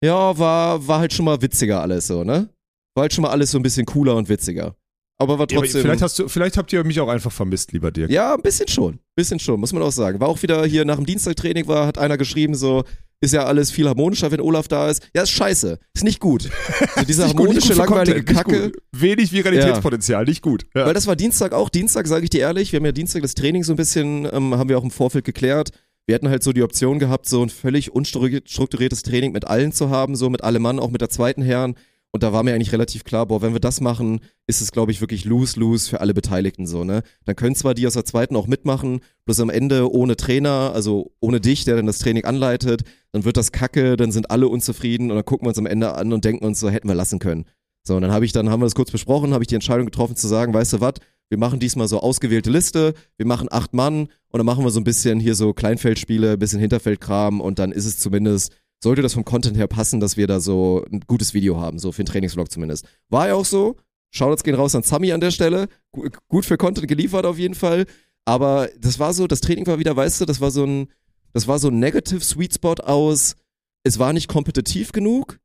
ja, war, war halt schon mal witziger alles so, ne? War halt schon mal alles so ein bisschen cooler und witziger. Aber war Ja, aber trotzdem. vielleicht, hast du, vielleicht habt ihr mich auch einfach vermisst, lieber Dirk. Ja, ein bisschen schon. Bisschen schon, muss man auch sagen. War auch wieder hier nach dem Dienstagtraining, war, hat einer geschrieben, so, ist ja alles viel harmonischer, wenn Olaf da ist. Ja, ist scheiße. Ist nicht gut. So diese gut, harmonische, gut für langweilige Content, Kacke. gut. Wenig Viralitätspotenzial, nicht gut. Ja. Weil das war Dienstag auch. Dienstag, sage ich dir ehrlich, wir haben ja Dienstag das Training so ein bisschen, ähm, haben wir auch im Vorfeld geklärt. Wir hatten halt so die Option gehabt, so ein völlig unstrukturiertes Training mit allen zu haben, so mit allem Mann, auch mit der zweiten Herren. Und da war mir eigentlich relativ klar, boah, wenn wir das machen, ist es, glaube ich, wirklich lose-lose für alle Beteiligten so, ne? Dann können zwar die aus der zweiten auch mitmachen, bloß am Ende ohne Trainer, also ohne dich, der dann das Training anleitet, dann wird das kacke, dann sind alle unzufrieden und dann gucken wir uns am Ende an und denken uns so, hätten wir lassen können. So, und dann habe ich, dann haben wir das kurz besprochen, habe ich die Entscheidung getroffen zu sagen, weißt du was, wir machen diesmal so ausgewählte Liste, wir machen acht Mann und dann machen wir so ein bisschen hier so Kleinfeldspiele, ein bisschen Hinterfeldkram und dann ist es zumindest, sollte das vom Content her passen, dass wir da so ein gutes Video haben, so für den Trainingsvlog zumindest. War ja auch so. Shoutouts gehen raus an Sami an der Stelle. Gu- Gut für Content geliefert auf jeden Fall. Aber das war so, das Training war wieder, weißt du, das war so ein, das war so ein Negative Sweet Spot aus, es war nicht kompetitiv genug,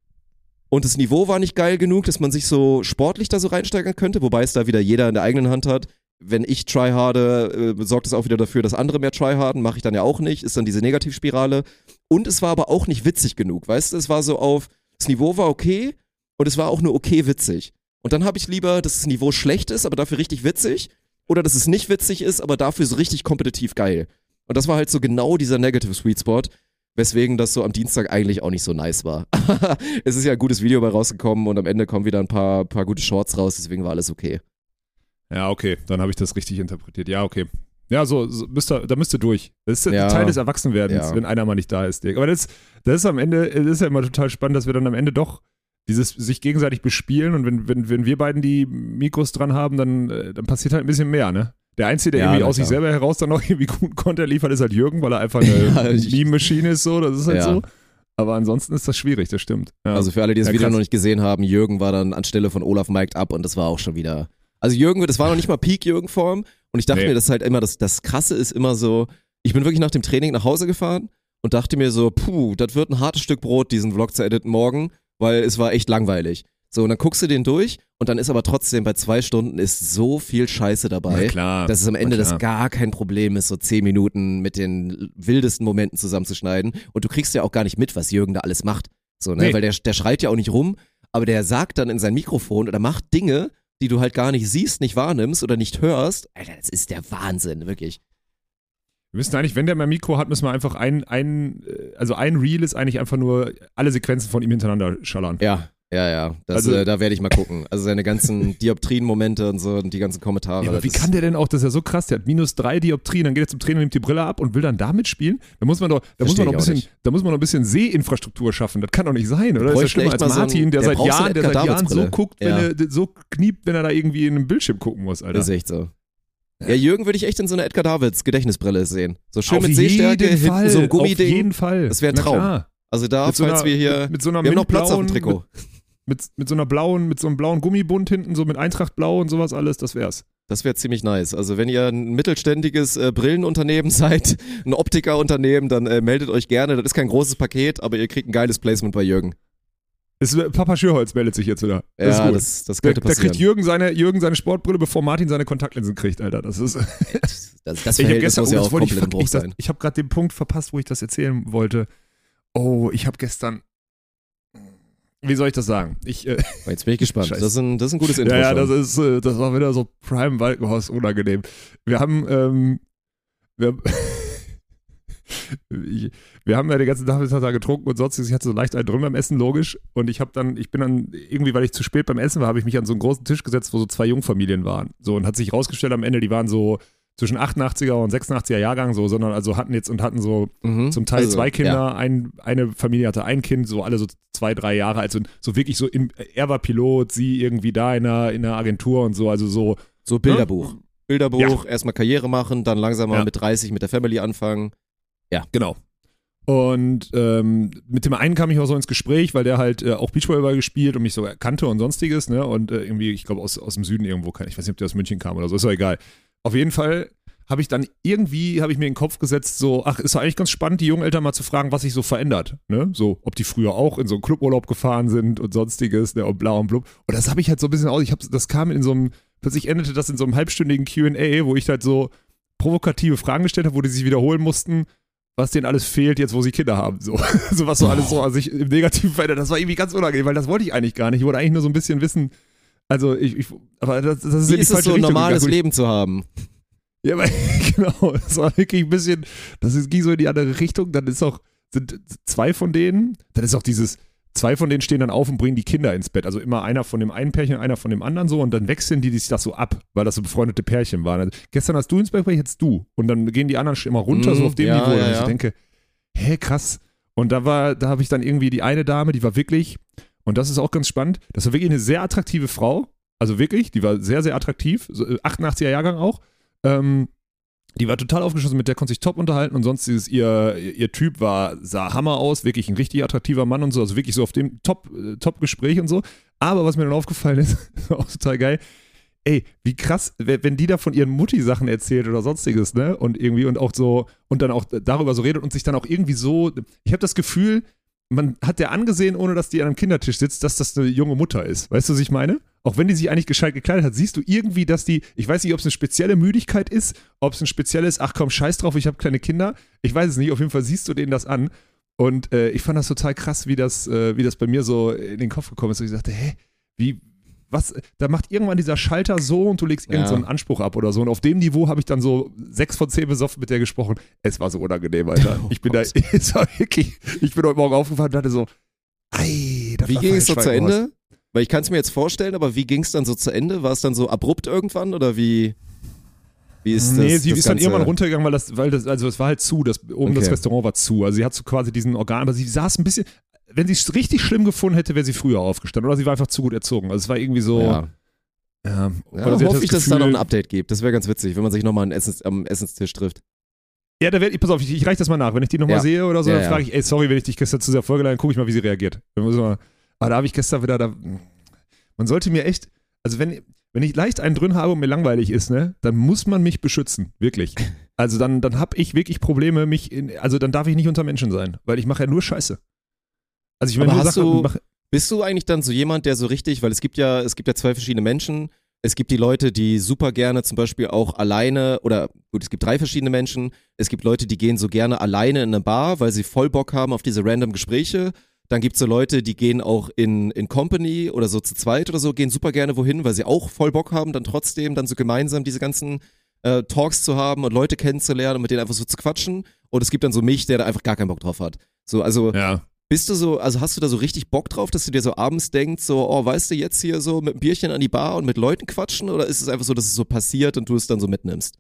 und das Niveau war nicht geil genug, dass man sich so sportlich da so reinsteigern könnte, wobei es da wieder jeder in der eigenen Hand hat. Wenn ich tryharde, äh, sorgt es auch wieder dafür, dass andere mehr tryharden, mache ich dann ja auch nicht, ist dann diese Negativspirale. Und es war aber auch nicht witzig genug, weißt du? Es war so auf, das Niveau war okay und es war auch nur okay witzig. Und dann habe ich lieber, dass das Niveau schlecht ist, aber dafür richtig witzig, oder dass es nicht witzig ist, aber dafür so richtig kompetitiv geil. Und das war halt so genau dieser Negative Sweet Spot, weswegen das so am Dienstag eigentlich auch nicht so nice war. es ist ja ein gutes Video bei rausgekommen und am Ende kommen wieder ein paar, paar gute Shorts raus, deswegen war alles okay. Ja, okay, dann habe ich das richtig interpretiert. Ja, okay. Ja, so, so müsst ihr, da müsst ihr durch. Das ist Ja. ein Teil des Erwachsenwerdens, Ja. wenn einer mal nicht da ist, Dirk. Aber das, das ist am Ende, das ist ja immer total spannend, dass wir dann am Ende doch dieses sich gegenseitig bespielen und wenn, wenn, wenn wir beiden die Mikros dran haben, dann, äh, dann passiert halt ein bisschen mehr, ne? Der Einzige, der Ja, irgendwie aus sich selber heraus dann noch irgendwie guten Content liefert, ist halt Jürgen, weil er einfach eine Ja, Meme-Maschine ist, so, das ist halt so. Aber ansonsten ist das schwierig, das stimmt. Also für alle, die das Video noch nicht gesehen haben, Jürgen war dann anstelle von Olaf mic'd up und das war auch schon wieder. Also Jürgen, das war noch nicht mal Peak-Jürgen-Form und ich dachte Nee. mir, das ist halt immer, das, das Krasse ist immer so, ich bin wirklich nach dem Training nach Hause gefahren und dachte mir so, puh, das wird ein hartes Stück Brot, diesen Vlog zu editen morgen, weil es war echt langweilig. So, und dann guckst du den durch und dann ist aber trotzdem bei zwei Stunden ist so viel Scheiße dabei. Klar. dass es am Ende das gar kein Problem ist, so zehn Minuten mit den wildesten Momenten zusammenzuschneiden. Und du kriegst ja auch gar nicht mit, was Jürgen da alles macht. So, ne? Nee. Weil der, der schreit ja auch nicht rum, aber der sagt dann in sein Mikrofon oder macht Dinge, die du halt gar nicht siehst, nicht wahrnimmst oder nicht hörst. Alter, das ist der Wahnsinn, wirklich. Wir müssen eigentlich, wenn der mal Mikro hat, müssen wir einfach ein, ein, äh, also ein Reel ist eigentlich einfach nur alle Sequenzen von ihm hintereinander schallern. Ja, ja, ja. Das, Also- äh, da werde ich mal gucken. Also seine ganzen Dioptrien-Momente und so und die ganzen Kommentare. Ja, aber wie kann der denn auch, das ist ja so krass, der hat minus drei Dioptrien, dann geht er zum Trainer, nimmt die Brille ab und will dann damit spielen? Da muss man doch, da muss man noch ein bisschen, da muss man noch ein bisschen Sehinfrastruktur schaffen. Das kann doch nicht sein, oder? Das ist ja schlimmer als mal so ein- Martin, der der seit so Jahren, der seit Jahren so guckt, wenn Ja. er so kniept, wenn er da irgendwie in einem Bildschirm gucken muss, Alter. Das ist echt so. Ja, Jürgen würde ich echt in so einer Edgar Davids Gedächtnisbrille sehen. So schön Auf mit Sehstärke, hinten Fall, so ein Auf Gummiding. jeden Fall. Das wär ein Traum. Also da, Mit so falls einer- wir hier, mit- so einer wir haben noch Platz auf dem Trikot. Mit, mit so einer blauen, mit so einem blauen Gummibund hinten, so mit Eintracht Blau und sowas alles, das wär's. Das wäre ziemlich nice. Also wenn ihr ein mittelständiges äh, Brillenunternehmen seid, ein Optikerunternehmen, dann äh, meldet euch gerne. Das ist kein großes Paket, aber ihr kriegt ein geiles Placement bei Jürgen. Es, Papa Schürholz meldet sich jetzt wieder. Das ist ja, gut. das, das Da, könnte da passieren. kriegt Jürgen seine, Jürgen seine Sportbrille, bevor Martin seine Kontaktlinsen kriegt, Alter. Das ist. das, das Ich habe gestern, muss oh, ja das auch ich, komplett ich, sein. ich habe gerade den Punkt verpasst, wo ich das erzählen wollte. Oh, ich habe gestern. Wie soll ich das sagen? Ich, äh, Jetzt bin ich gespannt. Das ist, ein, das ist ein gutes Intro ja, ja, das ist, äh, das war wieder so Prime Walkenhaus unangenehm. Wir haben, ähm, wir, ich, wir haben ja den ganzen Nachmittag da getrunken und sonstiges. Ich hatte so leicht einen drin beim Essen, logisch. Und ich habe dann, ich bin dann irgendwie, weil ich zu spät beim Essen war, habe ich mich an so einen großen Tisch gesetzt, wo so zwei Jungfamilien waren. So und hat sich rausgestellt am Ende, die waren so zwischen 88er und 86er Jahrgang so, sondern also hatten jetzt und hatten so Mhm. zum Teil Also, zwei Kinder, Ja. ein, eine Familie hatte ein Kind, so alle so zwei, drei Jahre alt. So, so wirklich so, im, er war Pilot, sie irgendwie da in einer, in einer Agentur und so, also so. So Bilderbuch. Bilderbuch, erstmal Karriere machen, dann langsam mal Ja. mit 30 mit der Family anfangen. Genau. Und ähm, mit dem einen kam ich auch so ins Gespräch, weil der halt äh, auch Beachvolleyball gespielt und mich so kannte und sonstiges, ne? Und äh, irgendwie, ich glaube, aus, aus dem Süden irgendwo, kann ich weiß nicht, ob der aus München kam oder so, ist doch egal. Auf jeden Fall habe ich dann irgendwie, habe ich mir in den Kopf gesetzt, so, ach, ist doch eigentlich ganz spannend, die jungen Eltern mal zu fragen, was sich so verändert, ne? So, ob die früher auch in so einen Cluburlaub gefahren sind und sonstiges, ne? Und blau und blub. Und das habe ich halt so ein bisschen aus, ich habe, das kam in so einem, plötzlich endete das in so einem halbstündigen Q&A, wo ich halt so provokative Fragen gestellt habe, wo die sich wiederholen mussten, was denen alles fehlt, jetzt wo sie Kinder haben. So, so was so alles so an sich im Negativen verändert. Das war irgendwie ganz unangenehm, weil das wollte ich eigentlich gar nicht. Ich wollte eigentlich nur so ein bisschen wissen, also ich, ich aber das, das ist Wie die ist es so, ein normales gegangen. Leben zu haben? Ja, aber genau, das war wirklich ein bisschen, das ist, ging so in die andere Richtung. Dann ist auch, sind zwei von denen, dann ist auch dieses, zwei von denen stehen dann auf und bringen die Kinder ins Bett. Also immer einer von dem einen Pärchen, einer von dem anderen so und dann wechseln die sich das so ab, weil das so befreundete Pärchen waren. Also, gestern hast du ins Bett, jetzt du. Und dann gehen die anderen immer runter, Mhm, so auf dem ja, Niveau. ja, und ich ja. denke, hä, krass. Und da war, da habe ich dann irgendwie die eine Dame, die war wirklich, und das ist auch ganz spannend, das war wirklich eine sehr attraktive Frau. Also wirklich, die war sehr, sehr attraktiv. So, äh, 88er Jahrgang auch. Ähm, die war total aufgeschlossen, mit der konnte sich top unterhalten und sonst dieses, ihr, ihr Typ war, sah Hammer aus, wirklich ein richtig attraktiver Mann und so, also wirklich so auf dem Top, äh, Top-Gespräch und so. Aber was mir dann aufgefallen ist, auch total geil, ey, wie krass, wenn wenn die da von ihren Mutti-Sachen erzählt oder sonstiges, ne? Und irgendwie und auch so, und dann auch darüber so redet und sich dann auch irgendwie so, ich habe das Gefühl, man hat der angesehen, ohne dass die an einem Kindertisch sitzt, dass das eine junge Mutter ist. Weißt du, was ich meine? Auch wenn die sich eigentlich gescheit gekleidet hat, siehst du irgendwie, dass die, ich weiß nicht, ob es eine spezielle Müdigkeit ist, ob es ein spezielles, ach komm, scheiß drauf, ich habe kleine Kinder. Ich weiß es nicht, auf jeden Fall siehst du denen das an. Und äh, ich fand das total krass, wie das, äh, wie das bei mir so in den Kopf gekommen ist. Und ich dachte, hä, wie, was, da macht irgendwann dieser Schalter so und du legst Ja. irgendeinen so einen Anspruch ab oder so. Und auf dem Niveau habe ich dann so sechs von zehn besoffen mit der gesprochen. Es war so unangenehm, Alter. Oh Ich bin da, Gott. es war wirklich, ich bin heute Morgen aufgefahren und dachte so, ei, das Wie ging es so zu. Ende? Weil ich kann es mir jetzt vorstellen, aber wie ging es dann so zu Ende? War es dann so abrupt irgendwann oder wie, wie ist das? nee, sie das ist dann Ganze? irgendwann runtergegangen, weil das, weil das, also es war halt zu, das, oben das Okay. Restaurant war zu. Also sie hat so quasi diesen Organ, aber sie saß ein bisschen, wenn sie es richtig schlimm gefunden hätte, wäre sie früher aufgestanden. Oder sie war einfach zu gut erzogen. Also es war irgendwie so, Ja, ja, ja hat hoffe ich, dass es da noch Gefühl- ein Update gibt. Das wäre ganz witzig, wenn man sich nochmal Essens, am Essenstisch trifft. Ja, da werd, ich, pass auf, ich, ich reiche das mal nach. Wenn ich die nochmal Ja. sehe oder so, Ja, dann ja. frage ich, ey, sorry, wenn ich dich gestern zu sehr vorgeladen gucke ich mal, wie sie reagiert. Man, aber da habe ich gestern wieder, da, man sollte mir echt, also wenn, wenn ich leicht einen drin habe und mir langweilig ist, ne, dann muss man mich beschützen, wirklich. Also dann, dann habe ich wirklich Probleme, mich in, also dann darf ich nicht unter Menschen sein, weil ich mache ja nur Scheiße. Also ich meine, hast Sachen, du- mach, Bist du eigentlich dann so jemand, der so richtig, weil es gibt ja, es gibt ja zwei verschiedene Menschen. Es gibt die Leute, die super gerne zum Beispiel auch alleine, oder gut, es gibt drei verschiedene Menschen. Es gibt Leute, die gehen so gerne alleine in eine Bar, weil sie voll Bock haben auf diese random Gespräche. Dann gibt es so Leute, die gehen auch in, in Company oder so zu zweit oder so, gehen super gerne wohin, weil sie auch voll Bock haben, dann trotzdem dann so gemeinsam diese ganzen äh, Talks zu haben und Leute kennenzulernen und mit denen einfach so zu quatschen. Und es gibt dann so mich, der da einfach gar keinen Bock drauf hat. So, also ja. Bist du so, also hast du da so richtig Bock drauf, dass du dir so abends denkst, so, oh, weißt du, jetzt hier so mit einem Bierchen an die Bar und mit Leuten quatschen? Oder ist es einfach so, dass es so passiert und du es dann so mitnimmst?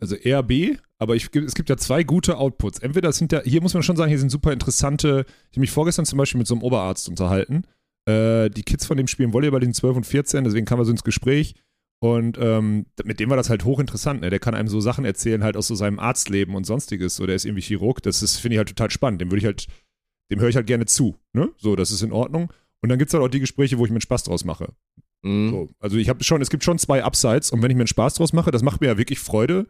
Also eher B, aber ich, es gibt ja zwei gute Outputs. Entweder sind ja, hier muss man schon sagen, hier sind super interessante, ich habe mich vorgestern zum Beispiel mit so einem Oberarzt unterhalten. Äh, die Kids von dem spielen Volleyball, die sind 12 und 14, deswegen kam er so ins Gespräch. Und ähm, mit dem war das halt hochinteressant. Ne? Der kann einem so Sachen erzählen, halt aus so seinem Arztleben und sonstiges. So, der ist irgendwie Chirurg. Das finde ich halt total spannend. Dem würde ich halt, dem höre ich halt gerne zu. Ne? So, das ist in Ordnung. Und dann gibt es halt auch die Gespräche, wo ich mir einen Spaß draus mache. Mhm. So, also ich habe schon, es gibt schon zwei Upsides und wenn ich mir einen Spaß draus mache, das macht mir ja wirklich Freude,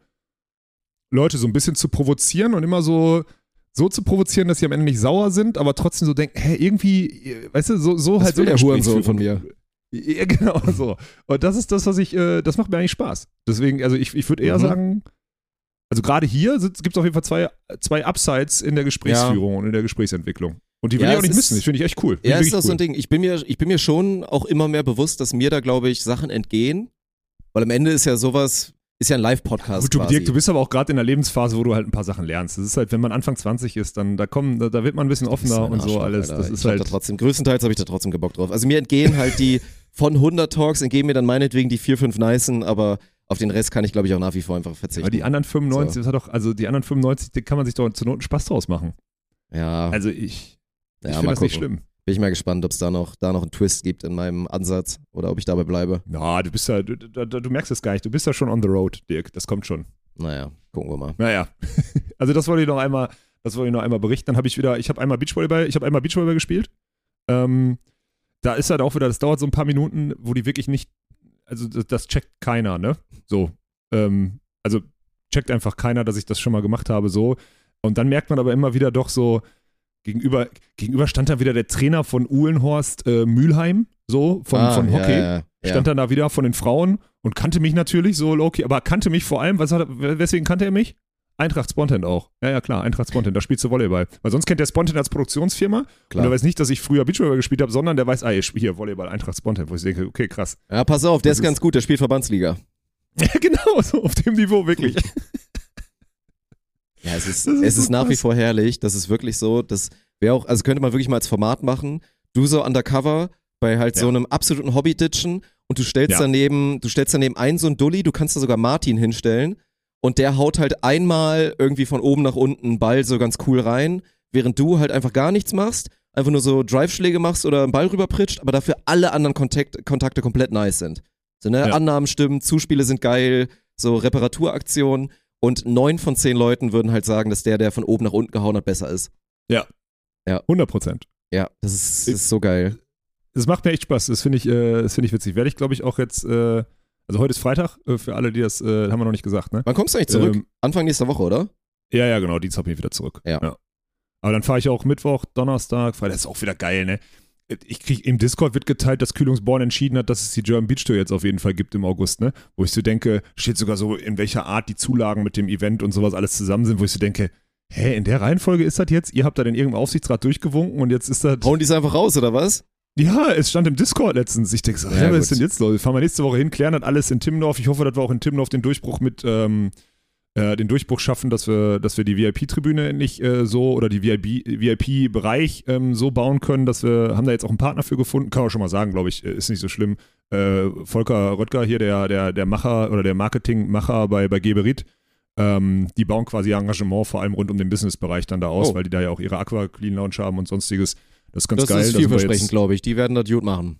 Leute so ein bisschen zu provozieren und immer so, so zu provozieren, dass sie am Ende nicht sauer sind, aber trotzdem so denken, hä, irgendwie, weißt du, so, so Das halt so der Hurensohn von mir. Ja, genau so. Und das ist das, was ich, äh, das macht mir eigentlich Spaß. Deswegen, also ich, ich würde eher Mhm. sagen, also gerade hier gibt es auf jeden Fall zwei, zwei Upsides in der Gesprächsführung und in der Gesprächsentwicklung. Und die will Ja, ich auch nicht missen. Das finde ich echt cool. Finde Ja, ist das wirklich so ein cool. Ding. Ich bin, mir, ich bin mir schon auch immer mehr bewusst, dass mir da, glaube ich, Sachen entgehen. Weil am Ende ist ja sowas, ist ja ein Live-Podcast. Gut, du. Dirk, du bist aber auch gerade in der Lebensphase, wo du halt ein paar Sachen lernst. Das ist halt, wenn man Anfang 20 ist, dann da kommen, da, da wird man ein bisschen offener ein und so alles. Das ist halt. Da trotzdem, größtenteils habe ich da trotzdem Bock drauf. Also mir entgehen halt die von 100 Talks, entgehen mir dann meinetwegen die 4, 5 Nicen, aber auf den Rest kann ich, glaube ich, auch nach wie vor einfach verzichten. Aber die anderen 95, das hat doch, also die anderen 95, die kann man sich doch zur Not einen Spaß draus machen. ja, Also ich, ich ja finde mal das nicht gucken. schlimm. Bin ich mal gespannt, ob es da noch, da noch einen Twist gibt in meinem Ansatz oder ob ich dabei bleibe. Na, du bist ja, du, du, du merkst es gar nicht. Du bist ja schon on the road, Dirk. Das kommt schon. Naja, gucken wir mal. Naja. also das wollte ich noch einmal, das wollte ich noch einmal berichten. Dann habe ich wieder, ich habe einmal Beachvolleyball, ich habe einmal Beachvolleyball gespielt. Ähm, da ist halt auch wieder, das dauert so ein paar Minuten, wo die wirklich nicht, also das, das checkt keiner, ne? So. Ähm, also checkt einfach keiner, dass ich das schon mal gemacht habe, so. Und dann merkt man aber immer wieder doch so, gegenüber, gegenüber stand dann wieder der Trainer von Uhlenhorst äh, Mülheim, so, von, Ah, von ja, Hockey. Ja, ja. Stand dann da wieder von den Frauen und kannte mich natürlich so low-key, aber kannte mich vor allem, was hat weswegen kannte er mich? Eintracht Spontan auch. Ja, ja, klar, Eintracht Spontan, da spielst du Volleyball. Weil sonst kennt der Spontan als Produktionsfirma Klar. und er weiß nicht, dass ich früher Beachvolleyball gespielt habe, sondern der weiß, ah, ich spiele hier Volleyball, Eintracht Spontan, wo ich denke, okay, krass. ja, pass auf, der Das ist ganz gut, der spielt Verbandsliga. Ja, genau, so auf dem Niveau, wirklich. Ja, es ist, ist es so ist nach wie vor herrlich. Das ist wirklich so. Das wäre auch, also könnte man wirklich mal als Format machen. Du so undercover bei halt so Ja. einem absoluten Hobby-Ditchen und du stellst Ja. daneben, du stellst daneben einen so einen Dulli, du kannst da sogar Martin hinstellen und der haut halt einmal irgendwie von oben nach unten einen Ball so ganz cool rein, während du halt einfach gar nichts machst, einfach nur so Drive-Schläge machst oder einen Ball rüberpritscht, aber dafür alle anderen Kontakt, Kontakte komplett nice sind. So, ne? Ja. Annahmen stimmen, Zuspiele sind geil, so Reparaturaktionen und neun von zehn Leuten würden halt sagen, dass der, der von oben nach unten gehauen hat, besser ist. 100 Prozent. Ja, das ist, das ist so geil. Es macht mir echt Spaß, das finde ich, äh, das finde ich witzig. Werde ich, glaube ich, auch jetzt, äh, also heute ist Freitag, äh, für alle, die das, äh, haben wir noch nicht gesagt, ne? Wann kommst du eigentlich zurück? Ähm, Anfang nächster Woche, oder? Ja, ja, genau, Dienstag bin ich wieder zurück. Ja. Aber dann fahre ich auch Mittwoch, Donnerstag, Freitag, das ist auch wieder geil, ne? Ich krieg, im Discord wird geteilt, dass Kühlungsborn entschieden hat, dass es die German Beach Tour jetzt auf jeden Fall gibt im August, ne? Wo ich so denke, steht sogar so, in welcher Art die Zulagen mit dem Event und sowas alles zusammen sind, wo ich so denke, hä, in der Reihenfolge ist das jetzt? Ihr habt da in irgendeinem Aufsichtsrat durchgewunken und jetzt ist das. Hauen die es einfach raus, oder was? Ja, es stand im Discord letztens. Ich denke so, Ja, was ist denn jetzt los? Fahren wir nächste Woche hin, klären das alles in Timmendorf. Ich hoffe, dass wir auch in Timmendorf den Durchbruch mit, ähm, äh, den Durchbruch schaffen, dass wir, dass wir die VIP-Tribüne endlich äh, so oder die VIP-Bereich ähm, so bauen können, dass wir, haben da jetzt auch einen Partner für gefunden, kann man schon mal sagen, glaube ich, äh, ist nicht so schlimm. Äh, Volker Röttger hier, der, der, der Macher oder der Marketingmacher bei, bei Geberit, ähm, die bauen quasi Engagement vor allem rund um den Businessbereich dann da aus, Oh. weil die da ja auch ihre Aqua Clean Lounge haben und sonstiges. Das ist ganz Das geil. ist Da sind wir vielversprechend, glaube ich. Die werden das gut machen.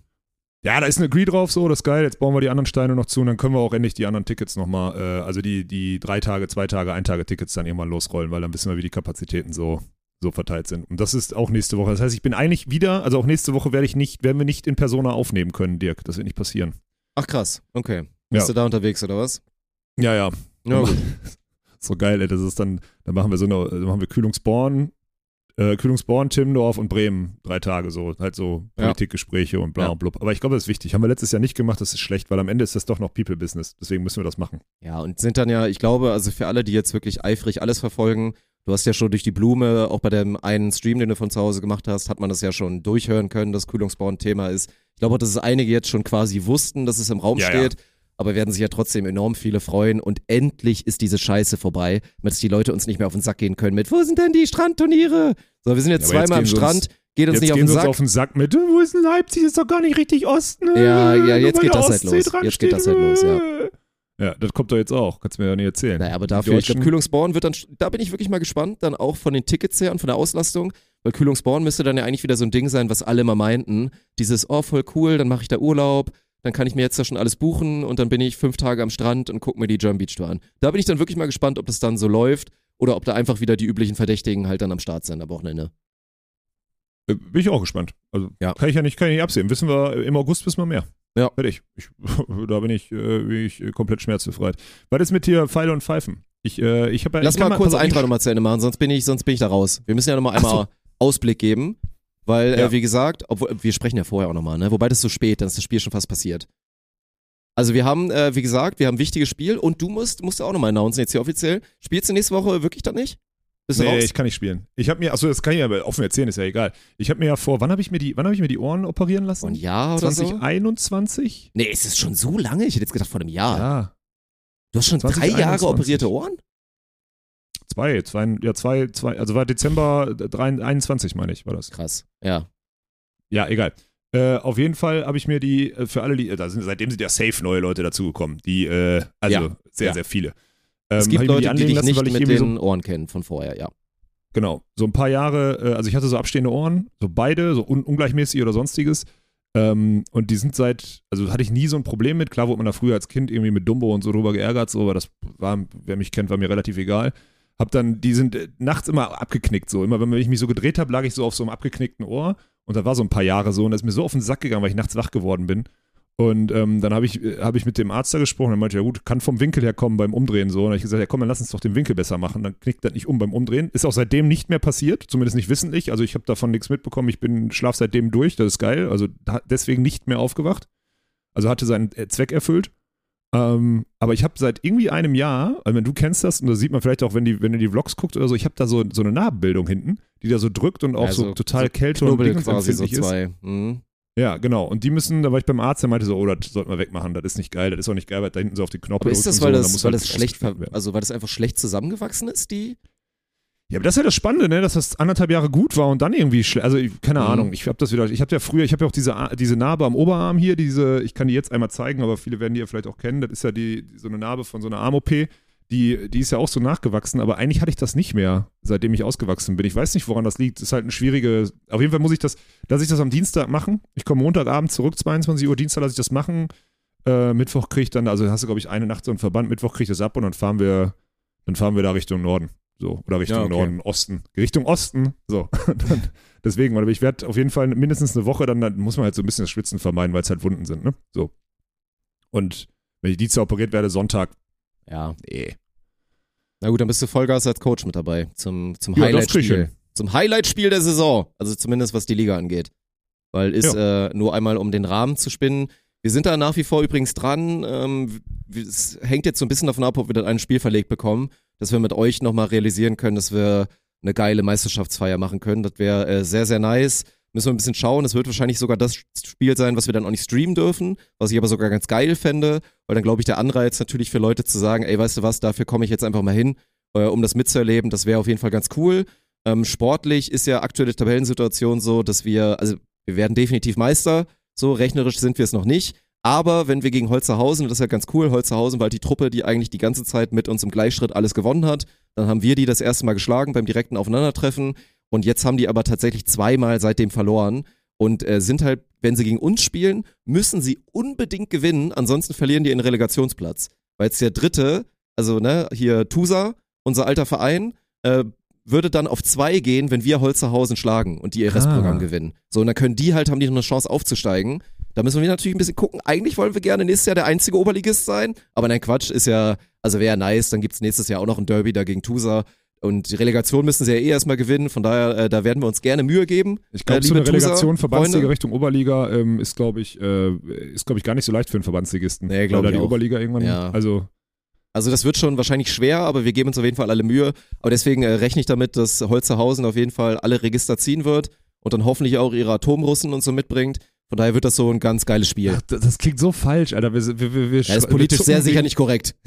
ja, da ist eine Agree drauf, so, das ist geil. Jetzt bauen wir die anderen Steine noch zu und dann können wir auch endlich die anderen Tickets nochmal, äh, also die, die drei Tage, zwei Tage, ein Tage Tickets dann irgendwann losrollen, weil dann wissen wir, wie die Kapazitäten so, so verteilt sind. Und das ist auch nächste Woche. Das heißt, ich bin eigentlich wieder, also auch nächste Woche werde ich nicht, werden wir nicht in Persona aufnehmen können, Dirk. Das wird nicht passieren. Ach krass, okay. Bist Ja. du da unterwegs, oder was? Ja, ja. Ja, gut. so geil, ey. Das ist dann, dann machen wir so eine, machen wir Kühlungsborn, äh, Kühlungsborn, Timmendorf und Bremen drei Tage so, halt so Ja. Politikgespräche und bla Ja. und blub. Aber ich glaube, das ist wichtig. Haben wir letztes Jahr nicht gemacht, das ist schlecht, weil am Ende ist das doch noch People-Business. Deswegen müssen wir das machen. Ja, und sind dann ja, ich glaube, also für alle, die jetzt wirklich eifrig alles verfolgen, du hast ja schon durch die Blume, auch bei dem einen Stream, den du von zu Hause gemacht hast, hat man das ja schon durchhören können, dass Kühlungsbau ein Thema ist. Ich glaube auch, dass es einige jetzt schon quasi wussten, dass es im Raum Ja, steht. Aber werden sich ja trotzdem enorm viele freuen und endlich ist diese Scheiße vorbei, dass die Leute uns nicht mehr auf den Sack gehen können mit, wo sind denn die Strandturniere? So, wir sind jetzt aber zweimal am Strand, geht uns jetzt nicht auf den sie uns Sack. auf den Sack mit, wo ist denn Leipzig? Ist doch gar nicht richtig Osten. äh, Ja, ja, jetzt geht das halt los. Jetzt geht das halt los, ja. äh. Ja, das kommt doch jetzt auch. Kannst du mir ja nicht erzählen. Naja, aber dafür, ich glaube, Kühlungsborn wird dann, da bin ich wirklich mal gespannt, dann auch von den Tickets her und von der Auslastung, weil Kühlungsborn müsste dann ja eigentlich wieder so ein Ding sein, was alle immer meinten. Dieses, oh, voll cool, dann mache ich da Urlaub, dann kann ich mir jetzt ja schon alles buchen und dann bin ich fünf Tage am Strand und gucke mir die German Beach Tour an. Da bin ich dann wirklich mal gespannt, ob das dann so läuft oder ob da einfach wieder die üblichen Verdächtigen halt dann am Start sind am Wochenende. Äh, Bin ich auch gespannt. Also Ja. kann ich ja nicht, kann ich nicht absehen. Wissen wir, im August wissen wir mehr. Ja. Fertig. Ich, da bin ich, äh, bin ich äh, komplett schmerzbefreit. Was ist mit dir Pfeile und Pfeifen? Ich, äh, ich habe ja Lass ich kann mal kurz ich- nochmal zu Ende machen, sonst bin ich, sonst bin ich da raus. Wir müssen ja nochmal Ach so. einmal Ausblick geben, weil, Ja. äh, wie gesagt, obwohl, wir sprechen ja vorher auch nochmal, ne? Wobei das ist so spät, dann ist das Spiel schon fast passiert. Also wir haben, äh, wie gesagt, wir haben ein wichtiges Spiel und du musst, musst du auch nochmal announcen jetzt hier offiziell. Spielst du nächste Woche wirklich dann nicht? Bist Nee, raus? ich kann nicht spielen. Ich habe mir, achso, das kann ich aber offen erzählen, ist ja egal. Ich habe mir ja vor, wann habe ich mir die, wann habe ich mir die Ohren operieren lassen? Ein Jahr oder so? 2021? Nee, ist es schon so lange? Ich hätte jetzt gedacht vor einem Jahr. Ja. Du hast schon drei Jahre 2021. operierte Ohren? Zwei, zwei, ja, zwei, zwei, also war Dezember 3, 21, meine ich, war das. Krass. Ja. Ja, egal. Äh, auf jeden Fall habe ich mir die, äh, für alle, die, da sind, seitdem sind ja safe neue Leute dazugekommen, die, äh, also Ja, sehr, ja. sehr viele. Ähm, Es gibt Leute, die anlegen dich lassen, nicht mit irgendwie so den Ohren kennen von vorher, ja. Genau, so ein paar Jahre, äh, also ich hatte so abstehende Ohren, so beide, so un ungleichmäßig oder sonstiges. Ähm, und die sind seit, also hatte ich nie so ein Problem mit. Klar wurde man da früher als Kind irgendwie mit Dumbo und so drüber geärgert, so, aber das war, wer mich kennt, war mir relativ egal. Hab dann, die sind äh, nachts immer abgeknickt, so. Immer, wenn ich mich so gedreht habe, lag ich so auf so einem abgeknickten Ohr. Und da war so ein paar Jahre so. Und das ist mir so auf den Sack gegangen, weil ich nachts wach geworden bin. Und ähm, dann habe ich, äh, hab ich mit dem Arzt da gesprochen. Er meinte, ja gut, kann vom Winkel her kommen beim Umdrehen so. Und habe ich gesagt, ja komm, dann lass uns doch den Winkel besser machen. Dann knickt das nicht um beim Umdrehen. Ist auch seitdem nicht mehr passiert, zumindest nicht wissentlich. Also ich habe davon nichts mitbekommen. Ich bin schlaf seitdem durch, das ist geil. Also deswegen nicht mehr aufgewacht. Also hatte seinen äh, Zweck erfüllt. Ähm, aber ich habe seit irgendwie einem Jahr, also wenn du kennst das, und das sieht man vielleicht auch, wenn, die, wenn du die Vlogs guckst oder so, ich habe da so, so eine Narbenbildung hinten, die da so drückt und auch Also so total so kälte und quasi so dingensempfindlich ist. zwei. Mhm. Ja, genau. Und die müssen, da war ich beim Arzt, der meinte so, oh, das sollten wir wegmachen, das ist nicht geil, das ist auch nicht geil, weil da hinten so auf die Knochen Aber ist das, so, weil das, muss weil halt das schlecht, also weil das einfach schlecht zusammengewachsen ist, die? Ja, aber das ist ja das Spannende, ne, dass das anderthalb Jahre gut war und dann irgendwie, schle- also ich, keine Mhm. Ahnung, ich habe das wieder, ich habe ja früher, ich habe ja auch diese, diese Narbe am Oberarm hier, diese, ich kann die jetzt einmal zeigen, aber viele werden die ja vielleicht auch kennen, das ist ja die, so eine Narbe von so einer Arm-OP, die, die ist ja auch so nachgewachsen, aber eigentlich hatte ich das nicht mehr, seitdem ich ausgewachsen bin. Ich weiß nicht, woran das liegt. Das ist halt eine schwierige. Auf jeden Fall muss ich das, lasse ich das am Dienstag machen. Ich komme Montagabend zurück, 22 Uhr, Dienstag lasse ich das machen. Äh, Mittwoch kriege ich dann, also hast du, glaube ich, eine Nacht so einen Verband, Mittwoch kriege ich das ab und dann fahren wir, dann fahren wir da Richtung Norden. So, oder Richtung Ja, okay. Norden, Osten. Richtung Osten. So. dann, deswegen, aber ich werde auf jeden Fall mindestens eine Woche, dann, dann muss man halt so ein bisschen das Schwitzen vermeiden, weil es halt Wunden sind, ne? So. Und wenn ich Dienstag operiert werde, Sonntag, Ja. nee. Na gut, dann bist du Vollgas als Coach mit dabei zum, zum Ja, Highlight-Spiel. Zum Highlight-Spiel der Saison. Also zumindest was die Liga angeht. Weil ist äh, nur einmal um den Rahmen zu spinnen. Wir sind da nach wie vor übrigens dran. Ähm, es hängt jetzt so ein bisschen davon ab, ob wir dann ein Spiel verlegt bekommen, dass wir mit euch nochmal realisieren können, dass wir eine geile Meisterschaftsfeier machen können. Das wäre äh, sehr, sehr nice. Müssen wir ein bisschen schauen. Es wird wahrscheinlich sogar das Spiel sein, was wir dann auch nicht streamen dürfen, was ich aber sogar ganz geil fände, weil dann glaube ich der Anreiz natürlich für Leute zu sagen, ey, weißt du was, dafür komme ich jetzt einfach mal hin, äh, um das mitzuerleben, das wäre auf jeden Fall ganz cool. Ähm, sportlich ist ja aktuelle Tabellensituation so, dass wir, also wir werden definitiv Meister, so rechnerisch sind wir es noch nicht. Aber wenn wir gegen Holzerhausen, das ist ja ganz cool, Holzerhausen war halt die Truppe, die eigentlich die ganze Zeit mit uns im Gleichschritt alles gewonnen hat. Dann haben wir die das erste Mal geschlagen beim direkten Aufeinandertreffen. Und jetzt haben die aber tatsächlich zweimal seitdem verloren und äh, sind halt, wenn sie gegen uns spielen, müssen sie unbedingt gewinnen, ansonsten verlieren die ihren Relegationsplatz. Weil jetzt der dritte, also ne, hier Tusa, unser alter Verein, äh, würde dann auf zwei gehen, wenn wir Holzerhausen schlagen und die ihr Restprogramm Ah. gewinnen. So, und dann können die halt, haben die noch eine Chance aufzusteigen. Da müssen wir natürlich ein bisschen gucken. Eigentlich wollen wir gerne nächstes Jahr der einzige Oberligist sein, aber nein, Quatsch, ist ja, also wäre nice, dann gibt's nächstes Jahr auch noch ein Derby da gegen Tusa. Und die Relegation müssen sie ja eh erstmal gewinnen, von daher, äh, da werden wir uns gerne Mühe geben. Ich glaube, Äh, so eine Relegation Verbandsliga. Richtung Oberliga ähm, ist, glaube ich, äh, ist, glaube ich, gar nicht so leicht für einen Verbandsligisten. Nee, glaub Weil da ich die auch. Oberliga irgendwann, Ja. also Also das wird schon wahrscheinlich schwer, aber wir geben uns auf jeden Fall alle Mühe. Aber deswegen äh, rechne ich damit, dass Holzerhausen auf jeden Fall alle Register ziehen wird und dann hoffentlich auch ihre Atomrussen und so mitbringt. Von daher wird das so ein ganz geiles Spiel. Ach, das, das klingt so falsch, Alter. Wir, wir, wir, wir Ja, ist wir politisch zucken sehr sicher gegen- nicht korrekt.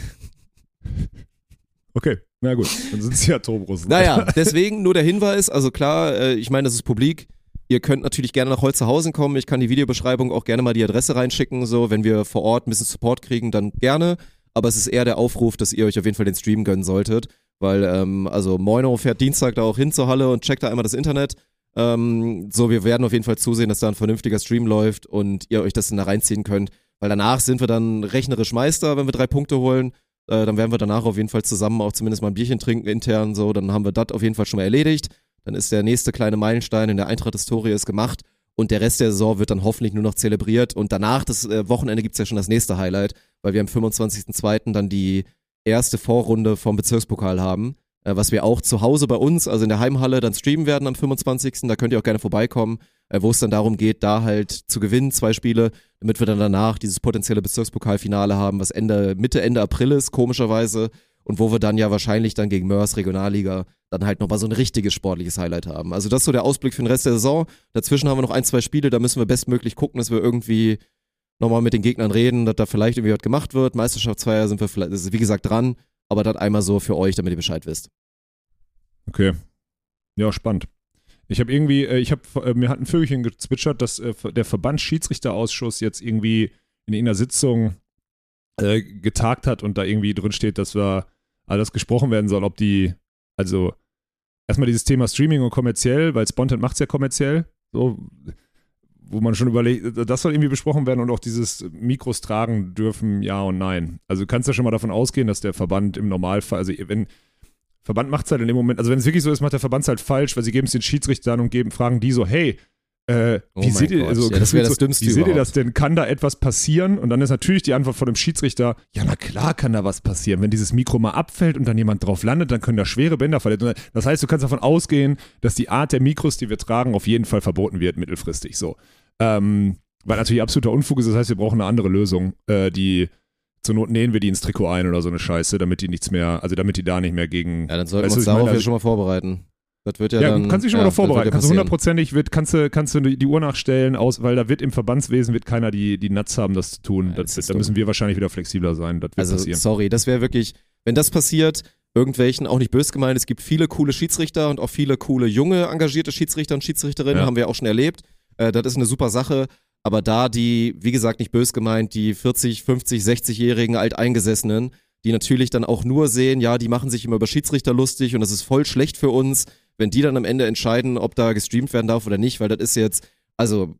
Okay, na gut, dann sind es ja Atomrussen. Naja, deswegen nur der Hinweis, also klar, äh, ich meine, das ist publik. Ihr könnt natürlich gerne nach Holzerhausen kommen. Ich kann die Videobeschreibung auch gerne mal die Adresse reinschicken. So, wenn wir vor Ort ein bisschen Support kriegen, dann gerne. Aber es ist eher der Aufruf, dass ihr euch auf jeden Fall den Stream gönnen solltet. Weil, ähm, also Moino fährt Dienstag da auch hin zur Halle und checkt da einmal das Internet. Ähm, so, wir werden auf jeden Fall zusehen, dass da ein vernünftiger Stream läuft und ihr euch das dann da reinziehen könnt. Weil danach sind wir dann rechnerisch Meister, wenn wir drei Punkte holen. Äh, dann werden wir danach auf jeden Fall zusammen auch zumindest mal ein Bierchen trinken intern. So, dann haben wir das auf jeden Fall schon mal erledigt. Dann ist der nächste kleine Meilenstein in der Eintracht-Historie ist gemacht. Und der Rest der Saison wird dann hoffentlich nur noch zelebriert. Und danach, das äh, Wochenende, gibt's ja schon das nächste Highlight, weil wir am 25.02. dann die erste Vorrunde vom Bezirkspokal haben, was wir auch zu Hause bei uns, also in der Heimhalle, dann streamen werden am 25. Da könnt ihr auch gerne vorbeikommen, äh, wo es dann darum geht, da halt zu gewinnen, zwei Spiele, damit wir dann danach dieses potenzielle Bezirkspokalfinale haben, was Ende, Mitte, Ende April ist, komischerweise. Und wo wir dann ja wahrscheinlich dann gegen Mörs Regionalliga dann halt nochmal so ein richtiges sportliches Highlight haben. Also das ist so der Ausblick für den Rest der Saison. Dazwischen haben wir noch ein, zwei Spiele, da müssen wir bestmöglich gucken, dass wir irgendwie nochmal mit den Gegnern reden, dass da vielleicht irgendwie was gemacht wird. Meisterschaftsfeier sind wir vielleicht, ist wie gesagt dran, aber das einmal so für euch, damit ihr Bescheid wisst. Okay. Ja, spannend. Ich habe irgendwie, äh, ich habe, äh, mir hat ein Vögelchen gezwitschert, dass äh, der Verbandsschiedsrichterausschuss jetzt irgendwie in irgendeiner Sitzung getagt hat und da irgendwie drin steht, dass wir alles gesprochen werden soll, ob die, also erstmal dieses Thema Streaming und kommerziell, weil Spontan macht es ja kommerziell, so, wo man schon überlegt, das soll irgendwie besprochen werden und auch dieses Mikros tragen dürfen, ja und nein. Also du kannst ja schon mal davon ausgehen, dass der Verband im Normalfall, also wenn Verband macht es halt in dem Moment, also wenn es wirklich so ist, macht der Verband es halt falsch, weil sie geben es den Schiedsrichtern und geben, fragen die so, hey, äh, Oh wie seht ihr, also ja, das wäre das Dümmste wie seht ihr überhaupt. das denn? Kann da etwas passieren? Und dann ist natürlich die Antwort von dem Schiedsrichter, ja, na klar kann da was passieren. Wenn dieses Mikro mal abfällt und dann jemand drauf landet, dann können da schwere Bänder verletzen. Das heißt, du kannst davon ausgehen, dass die Art der Mikros, die wir tragen, auf jeden Fall verboten wird, mittelfristig so. Ähm, weil natürlich absoluter Unfug ist, das heißt, wir brauchen eine andere Lösung, äh, die zur Not nähen wir die ins Trikot ein oder so eine Scheiße, damit die nichts mehr, also damit die da nicht mehr gegen. Ja, dann sollten wir uns darauf ja also- schon mal vorbereiten. Das wird ja, Ja, dann. kannst dich schon ja, mal darauf vorbereiten. ja kannst du hundertprozentig, wird, kannst du, kannst du die Uhr nachstellen, aus, weil da wird im Verbandswesen wird keiner die, die Nuts haben, das zu tun. Ja, das, das da müssen wir wahrscheinlich wieder flexibler sein. Das wird Also, passieren. sorry, das wäre wirklich, wenn das passiert, irgendwelchen, auch nicht bös gemeint, es gibt viele coole Schiedsrichter und auch viele coole junge, engagierte Schiedsrichter und Schiedsrichterinnen, haben wir auch schon erlebt. Äh, das ist eine super Sache. Aber da die, wie gesagt, nicht bös gemeint, die 40, 50, 60-jährigen Alteingesessenen, die natürlich dann auch nur sehen, ja, die machen sich immer über Schiedsrichter lustig und das ist voll schlecht für uns, wenn die dann am Ende entscheiden, ob da gestreamt werden darf oder nicht, weil das ist jetzt, also,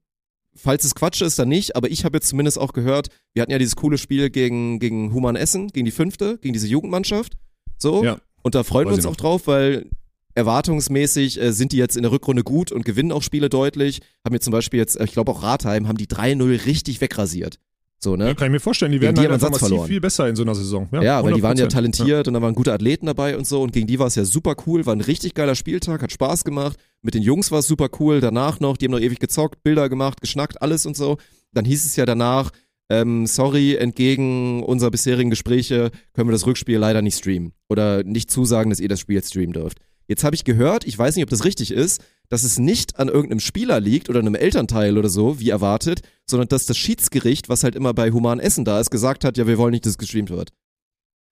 falls es Quatsch ist, dann nicht, aber ich habe jetzt zumindest auch gehört, wir hatten ja dieses coole Spiel gegen, gegen Human Essen, gegen die fünfte, gegen diese Jugendmannschaft. So. Ja. Und da freuen wir uns auch drauf, weil erwartungsmäßig äh, sind die jetzt in der Rückrunde gut und gewinnen auch Spiele deutlich. Haben wir zum Beispiel jetzt, äh, ich glaube auch Ratheim, haben die 3-0 richtig wegrasiert. So, ne? Ja, kann ich mir vorstellen, die werden die halt Satz verloren. viel besser in so einer Saison. Ja, Ja, weil die waren ja 100%. talentiert und da waren gute Athleten dabei und so und gegen die war es ja super cool, war ein richtig geiler Spieltag, hat Spaß gemacht. Mit den Jungs war es super cool, danach noch, die haben noch ewig gezockt, Bilder gemacht, geschnackt, alles und so. Dann hieß es ja danach, ähm, sorry, entgegen unserer bisherigen Gespräche können wir das Rückspiel leider nicht streamen oder nicht zusagen, dass ihr das Spiel jetzt streamen dürft. Jetzt habe ich gehört, ich weiß nicht, ob das richtig ist, dass es nicht an irgendeinem Spieler liegt oder einem Elternteil oder so, wie erwartet, sondern dass das Schiedsgericht, was halt immer bei Human Essen da ist, gesagt hat, ja, wir wollen nicht, dass es gestreamt wird.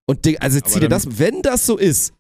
Und also zieh dir das, wenn das so ist,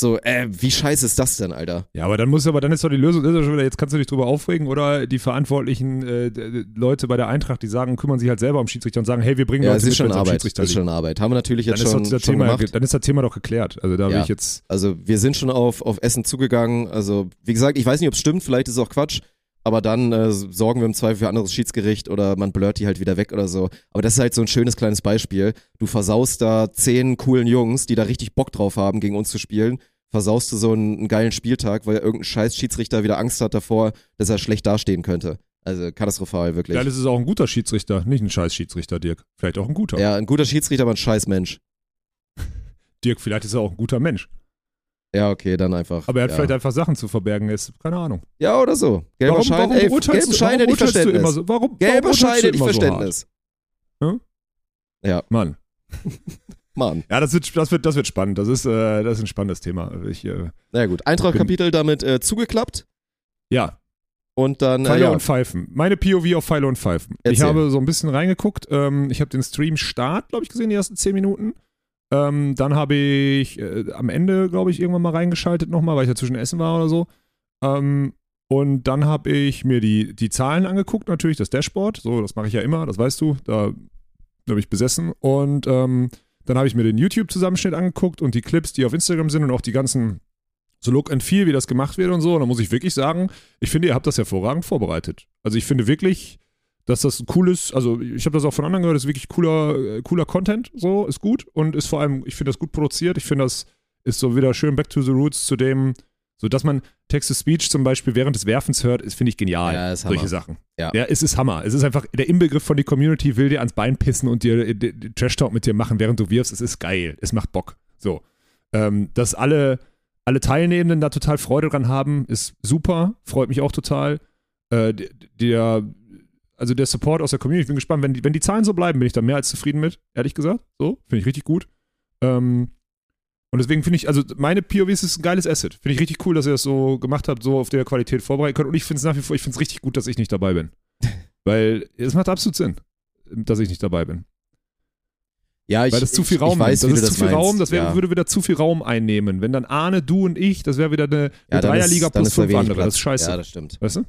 so, äh, wie scheiße ist das denn, Alter? Ja, aber dann muss aber dann ist doch die Lösung, ist schon wieder, jetzt kannst du dich drüber aufregen oder die verantwortlichen äh, Leute bei der Eintracht, die sagen, kümmern sich halt selber um Schiedsrichter und sagen, hey, wir bringen Ja, Leute ist mit, schon Arbeit. Schiedsrichter ist schon Arbeit. Haben wir natürlich Dann jetzt ist, schon, doch das schon Thema, gemacht. dann ist das Thema doch geklärt. Also da will Ja. ich jetzt. Also wir sind schon auf, auf Essen zugegangen. Also wie gesagt, ich weiß nicht, ob es stimmt, vielleicht ist es auch Quatsch. Aber dann äh, sorgen wir im Zweifel für ein anderes Schiedsgericht oder man blurrt die halt wieder weg oder so. Aber das ist halt so ein schönes kleines Beispiel. Du versaust da zehn coolen Jungs, die da richtig Bock drauf haben, gegen uns zu spielen. Versaust du so einen, einen geilen Spieltag, weil irgendein scheiß Schiedsrichter wieder Angst hat davor, dass er schlecht dastehen könnte. Also katastrophal, wirklich. Vielleicht ist es auch ein guter Schiedsrichter, nicht ein scheiß Schiedsrichter, Dirk. Vielleicht auch ein guter. Ja, ein guter Schiedsrichter, aber ein scheiß Mensch. Dirk, vielleicht ist er auch ein guter Mensch. Ja, okay, dann einfach. Aber er hat ja. vielleicht einfach Sachen zu verbergen. Ist, keine Ahnung. Ja, oder so. Gelber warum, Schein, warum ey, gelben du, Schein warum hätte ich Verständnis. immer so? Warum, Gelber warum Schein hätte ich immer so Verständnis. hart? Mann. Mann. Ja, das wird, das wird, das wird spannend. Das ist, äh, das ist ein spannendes Thema. Ich, äh, Na gut, Eintracht-Kapitel damit äh, zugeklappt ja, und dann, äh, Pfeile ja, und Pfeifen. Meine POV auf Pfeile und Pfeifen. Ich Erzähl. habe so ein bisschen reingeguckt. Ähm, ich habe den Stream Start, glaube ich, gesehen, die ersten 10 Minuten. Ähm, dann habe ich äh, am Ende, glaube ich, irgendwann mal reingeschaltet nochmal, weil ich dazwischen essen war oder so. Ähm, und dann habe ich mir die, die Zahlen angeguckt, natürlich, das Dashboard. So, das mache ich ja immer, das weißt du. Da, da bin ich besessen. Und ähm, dann habe ich mir den YouTube-Zusammenschnitt angeguckt und die Clips, die auf Instagram sind und auch die ganzen so Look and Feel, wie das gemacht wird und so. Und da muss ich wirklich sagen, ich finde, ihr habt das hervorragend vorbereitet. Also ich finde wirklich, dass das cool ist, also ich habe das auch von anderen gehört, ist wirklich cooler, äh, cooler Content, so, ist gut und ist vor allem, ich finde das gut produziert, ich finde das ist so wieder schön back to the roots zu dem, so dass man Text-to-Speech zum Beispiel während des Werfens hört, ist, finde ich genial. Ja, ist solche Hammer. Sachen. Ja. ja, es ist Hammer. Es ist einfach, der Inbegriff von die Community will dir ans Bein pissen und dir äh, Trash-Talk mit dir machen, während du wirfst. Es ist geil. Es macht Bock. So. Ähm, dass alle, alle Teilnehmenden da total Freude dran haben, ist super. Freut mich auch total. Äh, der, also der Support aus der Community, ich bin gespannt, wenn die, wenn die Zahlen so bleiben, bin ich da mehr als zufrieden mit, ehrlich gesagt. So, finde ich richtig gut. Ähm, und deswegen finde ich, also meine POVs ist ein geiles Asset. Finde ich richtig cool, dass ihr das so gemacht habt, so auf der Qualität vorbereiten könnt. Und ich finde es nach wie vor, ich finde es richtig gut, dass ich nicht dabei bin. Weil es macht absolut Sinn, dass ich nicht dabei bin. Ja, ich, Weil das zu viel ich, Raum ich weiß, nimmt. wie Das ist das zu viel meinst. Raum, das wär, ja. würde wieder zu viel Raum einnehmen. Wenn dann Arne, du und ich, das wäre wieder eine, eine ja, Dreierliga plus fünf andere. Das ist scheiße. Ja, das stimmt. weißt du?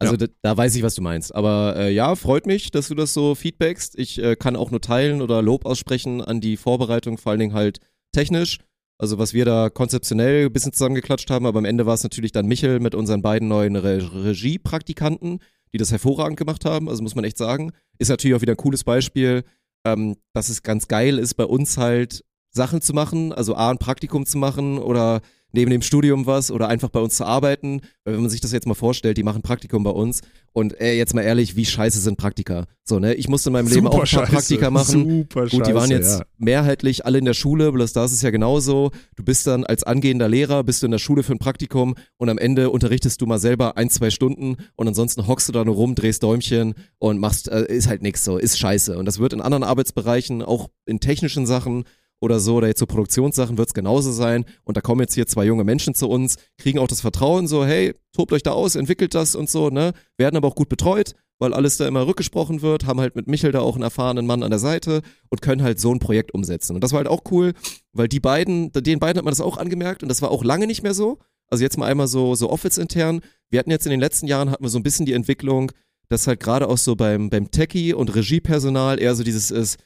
Also Ja. da, da weiß ich, was du meinst. Aber äh, ja, freut mich, dass du das so feedbackst. Ich äh, kann auch nur teilen oder Lob aussprechen an die Vorbereitung, vor allen Dingen halt technisch. Also was wir da konzeptionell ein bisschen zusammengeklatscht haben, aber am Ende war es natürlich dann Michel mit unseren beiden neuen Re Regiepraktikanten, die das hervorragend gemacht haben. Also muss man echt sagen. Ist natürlich auch wieder ein cooles Beispiel, ähm, dass es ganz geil ist, bei uns halt Sachen zu machen, also A, ein Praktikum zu machen oder neben dem Studium was oder einfach bei uns zu arbeiten. Weil wenn man sich das jetzt mal vorstellt, die machen Praktikum bei uns und äh, jetzt mal ehrlich, wie scheiße sind Praktika? So, ne? Ich musste in meinem Leben auch ein paar scheiße. Praktika machen. Super Gut, die waren jetzt ja. mehrheitlich alle in der Schule, bloß da ist es ja genauso. Du bist dann als angehender Lehrer, bist du in der Schule für ein Praktikum und am Ende unterrichtest du mal selber ein, zwei Stunden und ansonsten hockst du da nur rum, drehst Däumchen und machst, äh, ist halt nix so, ist scheiße. Und das wird in anderen Arbeitsbereichen, auch in technischen Sachen oder so, oder jetzt so Produktionssachen wird es genauso sein. Und da kommen jetzt hier zwei junge Menschen zu uns, kriegen auch das Vertrauen, so, hey, tobt euch da aus, entwickelt das und so, ne? Werden aber auch gut betreut, weil alles da immer rückgesprochen wird, haben halt mit Michel da auch einen erfahrenen Mann an der Seite und können halt so ein Projekt umsetzen. Und das war halt auch cool, weil die beiden, den beiden hat man das auch angemerkt und das war auch lange nicht mehr so. Also jetzt mal einmal so, so Office-intern. Wir hatten jetzt in den letzten Jahren hatten wir so ein bisschen die Entwicklung, dass halt gerade auch so beim, beim Techie und Regiepersonal eher so dieses ist,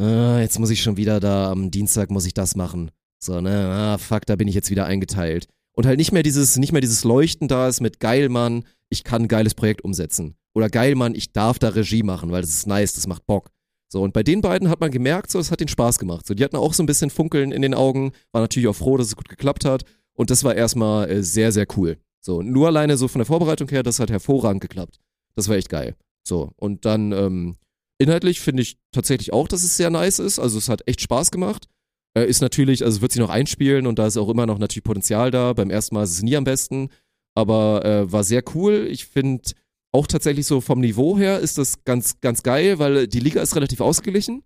ah, jetzt muss ich schon wieder da am Dienstag muss ich das machen. So, ne, ah, fuck, da bin ich jetzt wieder eingeteilt. Und halt nicht mehr dieses, nicht mehr dieses Leuchten da ist mit geil, Mann, ich kann ein geiles Projekt umsetzen. Oder geil, Mann, ich darf da Regie machen, weil das ist nice, das macht Bock. So, und bei den beiden hat man gemerkt, so, es hat den Spaß gemacht. So, die hatten auch so ein bisschen Funkeln in den Augen, war natürlich auch froh, dass es gut geklappt hat. Und das war erstmal äh, sehr, sehr cool. So, nur alleine so von der Vorbereitung her, das hat hervorragend geklappt. Das war echt geil. So, und dann ähm, inhaltlich finde ich tatsächlich auch, dass es sehr nice ist. Also es hat echt Spaß gemacht. Äh, ist natürlich, also wird sich noch einspielen und da ist auch immer noch natürlich Potenzial da. Beim ersten Mal ist es nie am besten, aber äh, war sehr cool. Ich finde auch tatsächlich so vom Niveau her ist das ganz, ganz geil, weil die Liga ist relativ ausgeglichen.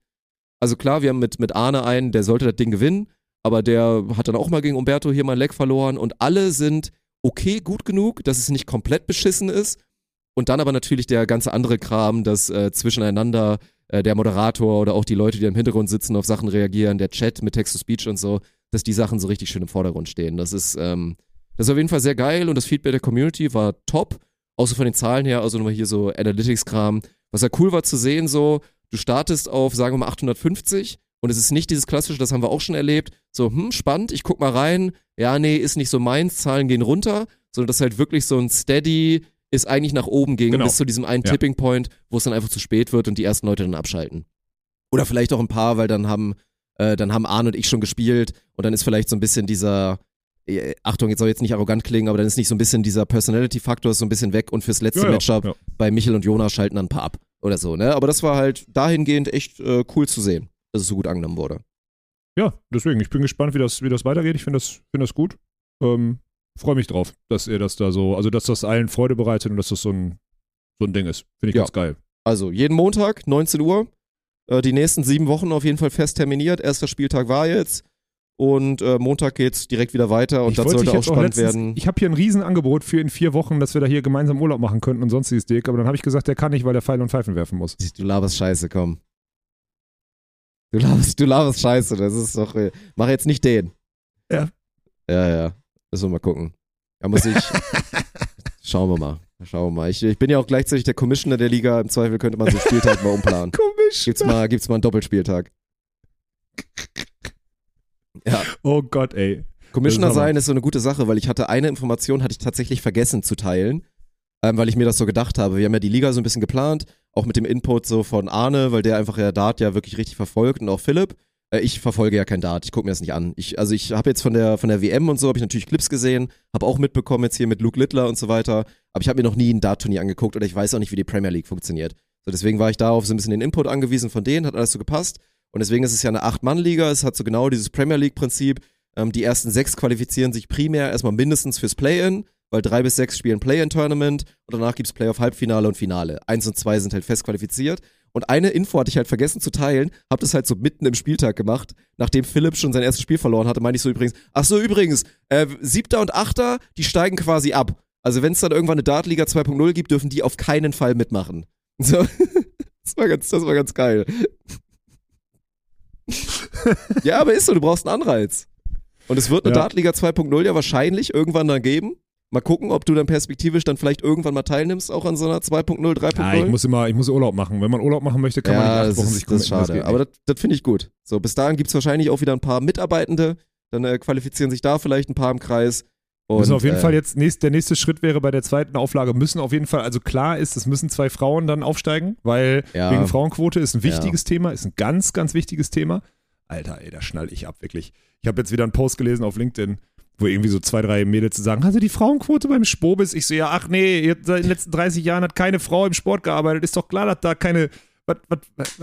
Also klar, wir haben mit, mit Arne einen, der sollte das Ding gewinnen, aber der hat dann auch mal gegen Umberto hier mal ein Leck verloren und alle sind okay, gut genug, dass es nicht komplett beschissen ist. Und dann aber natürlich der ganze andere Kram, dass äh, zwischeneinander äh, der Moderator oder auch die Leute, die im Hintergrund sitzen, auf Sachen reagieren, der Chat mit Text-to-Speech und so, dass die Sachen so richtig schön im Vordergrund stehen. Das ist, ähm, das ist auf jeden Fall sehr geil und das Feedback der Community war top. Außer von den Zahlen her, also nochmal hier so Analytics-Kram. Was ja cool war zu sehen, so, du startest auf, sagen wir mal, 850 und es ist nicht dieses klassische, das haben wir auch schon erlebt, so, hm, spannend, ich guck mal rein, ja, nee, ist nicht so meins, Zahlen gehen runter, sondern das halt wirklich so ein steady, ist eigentlich nach oben ging, Genau. bis zu diesem einen Ja. Tipping Point, wo es dann einfach zu spät wird und die ersten Leute dann abschalten. Oder vielleicht auch ein paar, weil dann haben, äh, dann haben Arne und ich schon gespielt und dann ist vielleicht so ein bisschen dieser, äh, Achtung, jetzt soll jetzt nicht arrogant klingen, aber dann ist nicht so ein bisschen dieser Personality-Faktor so ein bisschen weg und fürs letzte Ja, ja, Matchup bei Michel und Jonas schalten dann ein paar ab oder so, ne? Aber das war halt dahingehend echt äh, cool zu sehen, dass es so gut angenommen wurde. Ja, deswegen, ich bin gespannt, wie das, wie das weitergeht. Ich finde das, find das gut. Ähm, Freue mich drauf, dass ihr das da so, also dass das allen Freude bereitet und dass das so ein, so ein Ding ist. Finde ich Ja. ganz geil. Also jeden Montag, 19 Uhr. Äh, die nächsten sieben Wochen auf jeden Fall fest terminiert. Erster Spieltag war jetzt. Und äh, Montag geht's direkt wieder weiter und ich das sollte auch jetzt auch spannend letztens, werden. Ich habe hier ein Riesenangebot für in vier Wochen, dass wir da hier gemeinsam Urlaub machen könnten und sonstiges Dick, aber dann habe ich gesagt, der kann nicht, weil der Pfeil und Pfeifen werfen muss. Du laberst Scheiße, komm. Du laberst, du laberst Scheiße, das ist doch. Äh, mach jetzt nicht den. Ja. Ja, ja. Müssen wir mal gucken. Da muss ich. schauen wir mal. Schauen wir mal. Ich, ich bin ja auch gleichzeitig der Commissioner der Liga. Im Zweifel könnte man so einen Spieltag mal umplanen. Komisch. Gibt's mal, gibt's mal einen Doppelspieltag. Ja. Oh Gott, ey. Commissioner ist sein ist so eine gute Sache, weil ich hatte eine Information, hatte ich tatsächlich vergessen zu teilen. ähm, weil ich mir das so gedacht habe. Wir haben ja die Liga so ein bisschen geplant, auch mit dem Input so von Arne, weil der einfach ja Dart ja wirklich richtig verfolgt und auch Philipp. Äh, ich verfolge ja kein Dart, ich gucke mir das nicht an. Ich, also ich habe jetzt von der, von der WM und so, habe ich natürlich Clips gesehen, habe auch mitbekommen jetzt hier mit Luke Littler und so weiter, aber ich habe mir noch nie ein Dart-Turnier angeguckt oder ich weiß auch nicht, wie die Premier League funktioniert. So, deswegen war ich da auf so ein bisschen den Input angewiesen von denen, hat alles so gepasst. Und deswegen ist es ja eine Acht-Mann-Liga, es hat so genau dieses Premier League-Prinzip. Ähm, die ersten sechs qualifizieren sich primär erstmal mindestens fürs Play-In, weil drei bis sechs spielen Play-In-Tournament und danach gibt's Play-Off-Halbfinale und Finale. Eins und zwei sind halt fest qualifiziert. Und eine Info hatte ich halt vergessen zu teilen, hab das halt so mitten im Spieltag gemacht, nachdem Philipp schon sein erstes Spiel verloren hatte, meinte ich so übrigens, ach so übrigens, äh, siebter und achter, die steigen quasi ab. Also wenn es dann irgendwann eine Dartliga 2.0 gibt, dürfen die auf keinen Fall mitmachen. So. Das war ganz, das war ganz geil. ja, aber ist so, du brauchst einen Anreiz. Und es wird eine Ja. Dartliga 2.0 ja wahrscheinlich irgendwann dann geben. Mal gucken, ob du dann perspektivisch dann vielleicht irgendwann mal teilnimmst, auch an so einer 2.0, 3.0. Ja, ich muss immer, ich muss Urlaub machen. Wenn man Urlaub machen möchte, kann man ja, nicht das acht Wochen ist, sich das ist committen, schade. geht aber nicht. das, das finde ich gut. So, bis dahin gibt es wahrscheinlich auch wieder ein paar Mitarbeitende. Dann äh, qualifizieren sich da vielleicht ein paar im Kreis. Und, müssen auf jeden äh, Fall jetzt, nächst, der nächste Schritt wäre bei der zweiten Auflage, müssen auf jeden Fall, also klar ist, es müssen zwei Frauen dann aufsteigen, weil Ja. wegen Frauenquote ist ein wichtiges Thema, ist ein ganz, ganz wichtiges Thema. Alter, ey, da schnall ich ab, wirklich. Ich habe jetzt wieder einen Post gelesen auf LinkedIn, wo irgendwie so zwei, drei Mädels sagen, also die Frauenquote beim Spobis. Ich so, ja, ach nee, seit den letzten 30 Jahren hat keine Frau im Sport gearbeitet. Ist doch klar, dass da keine, was, was,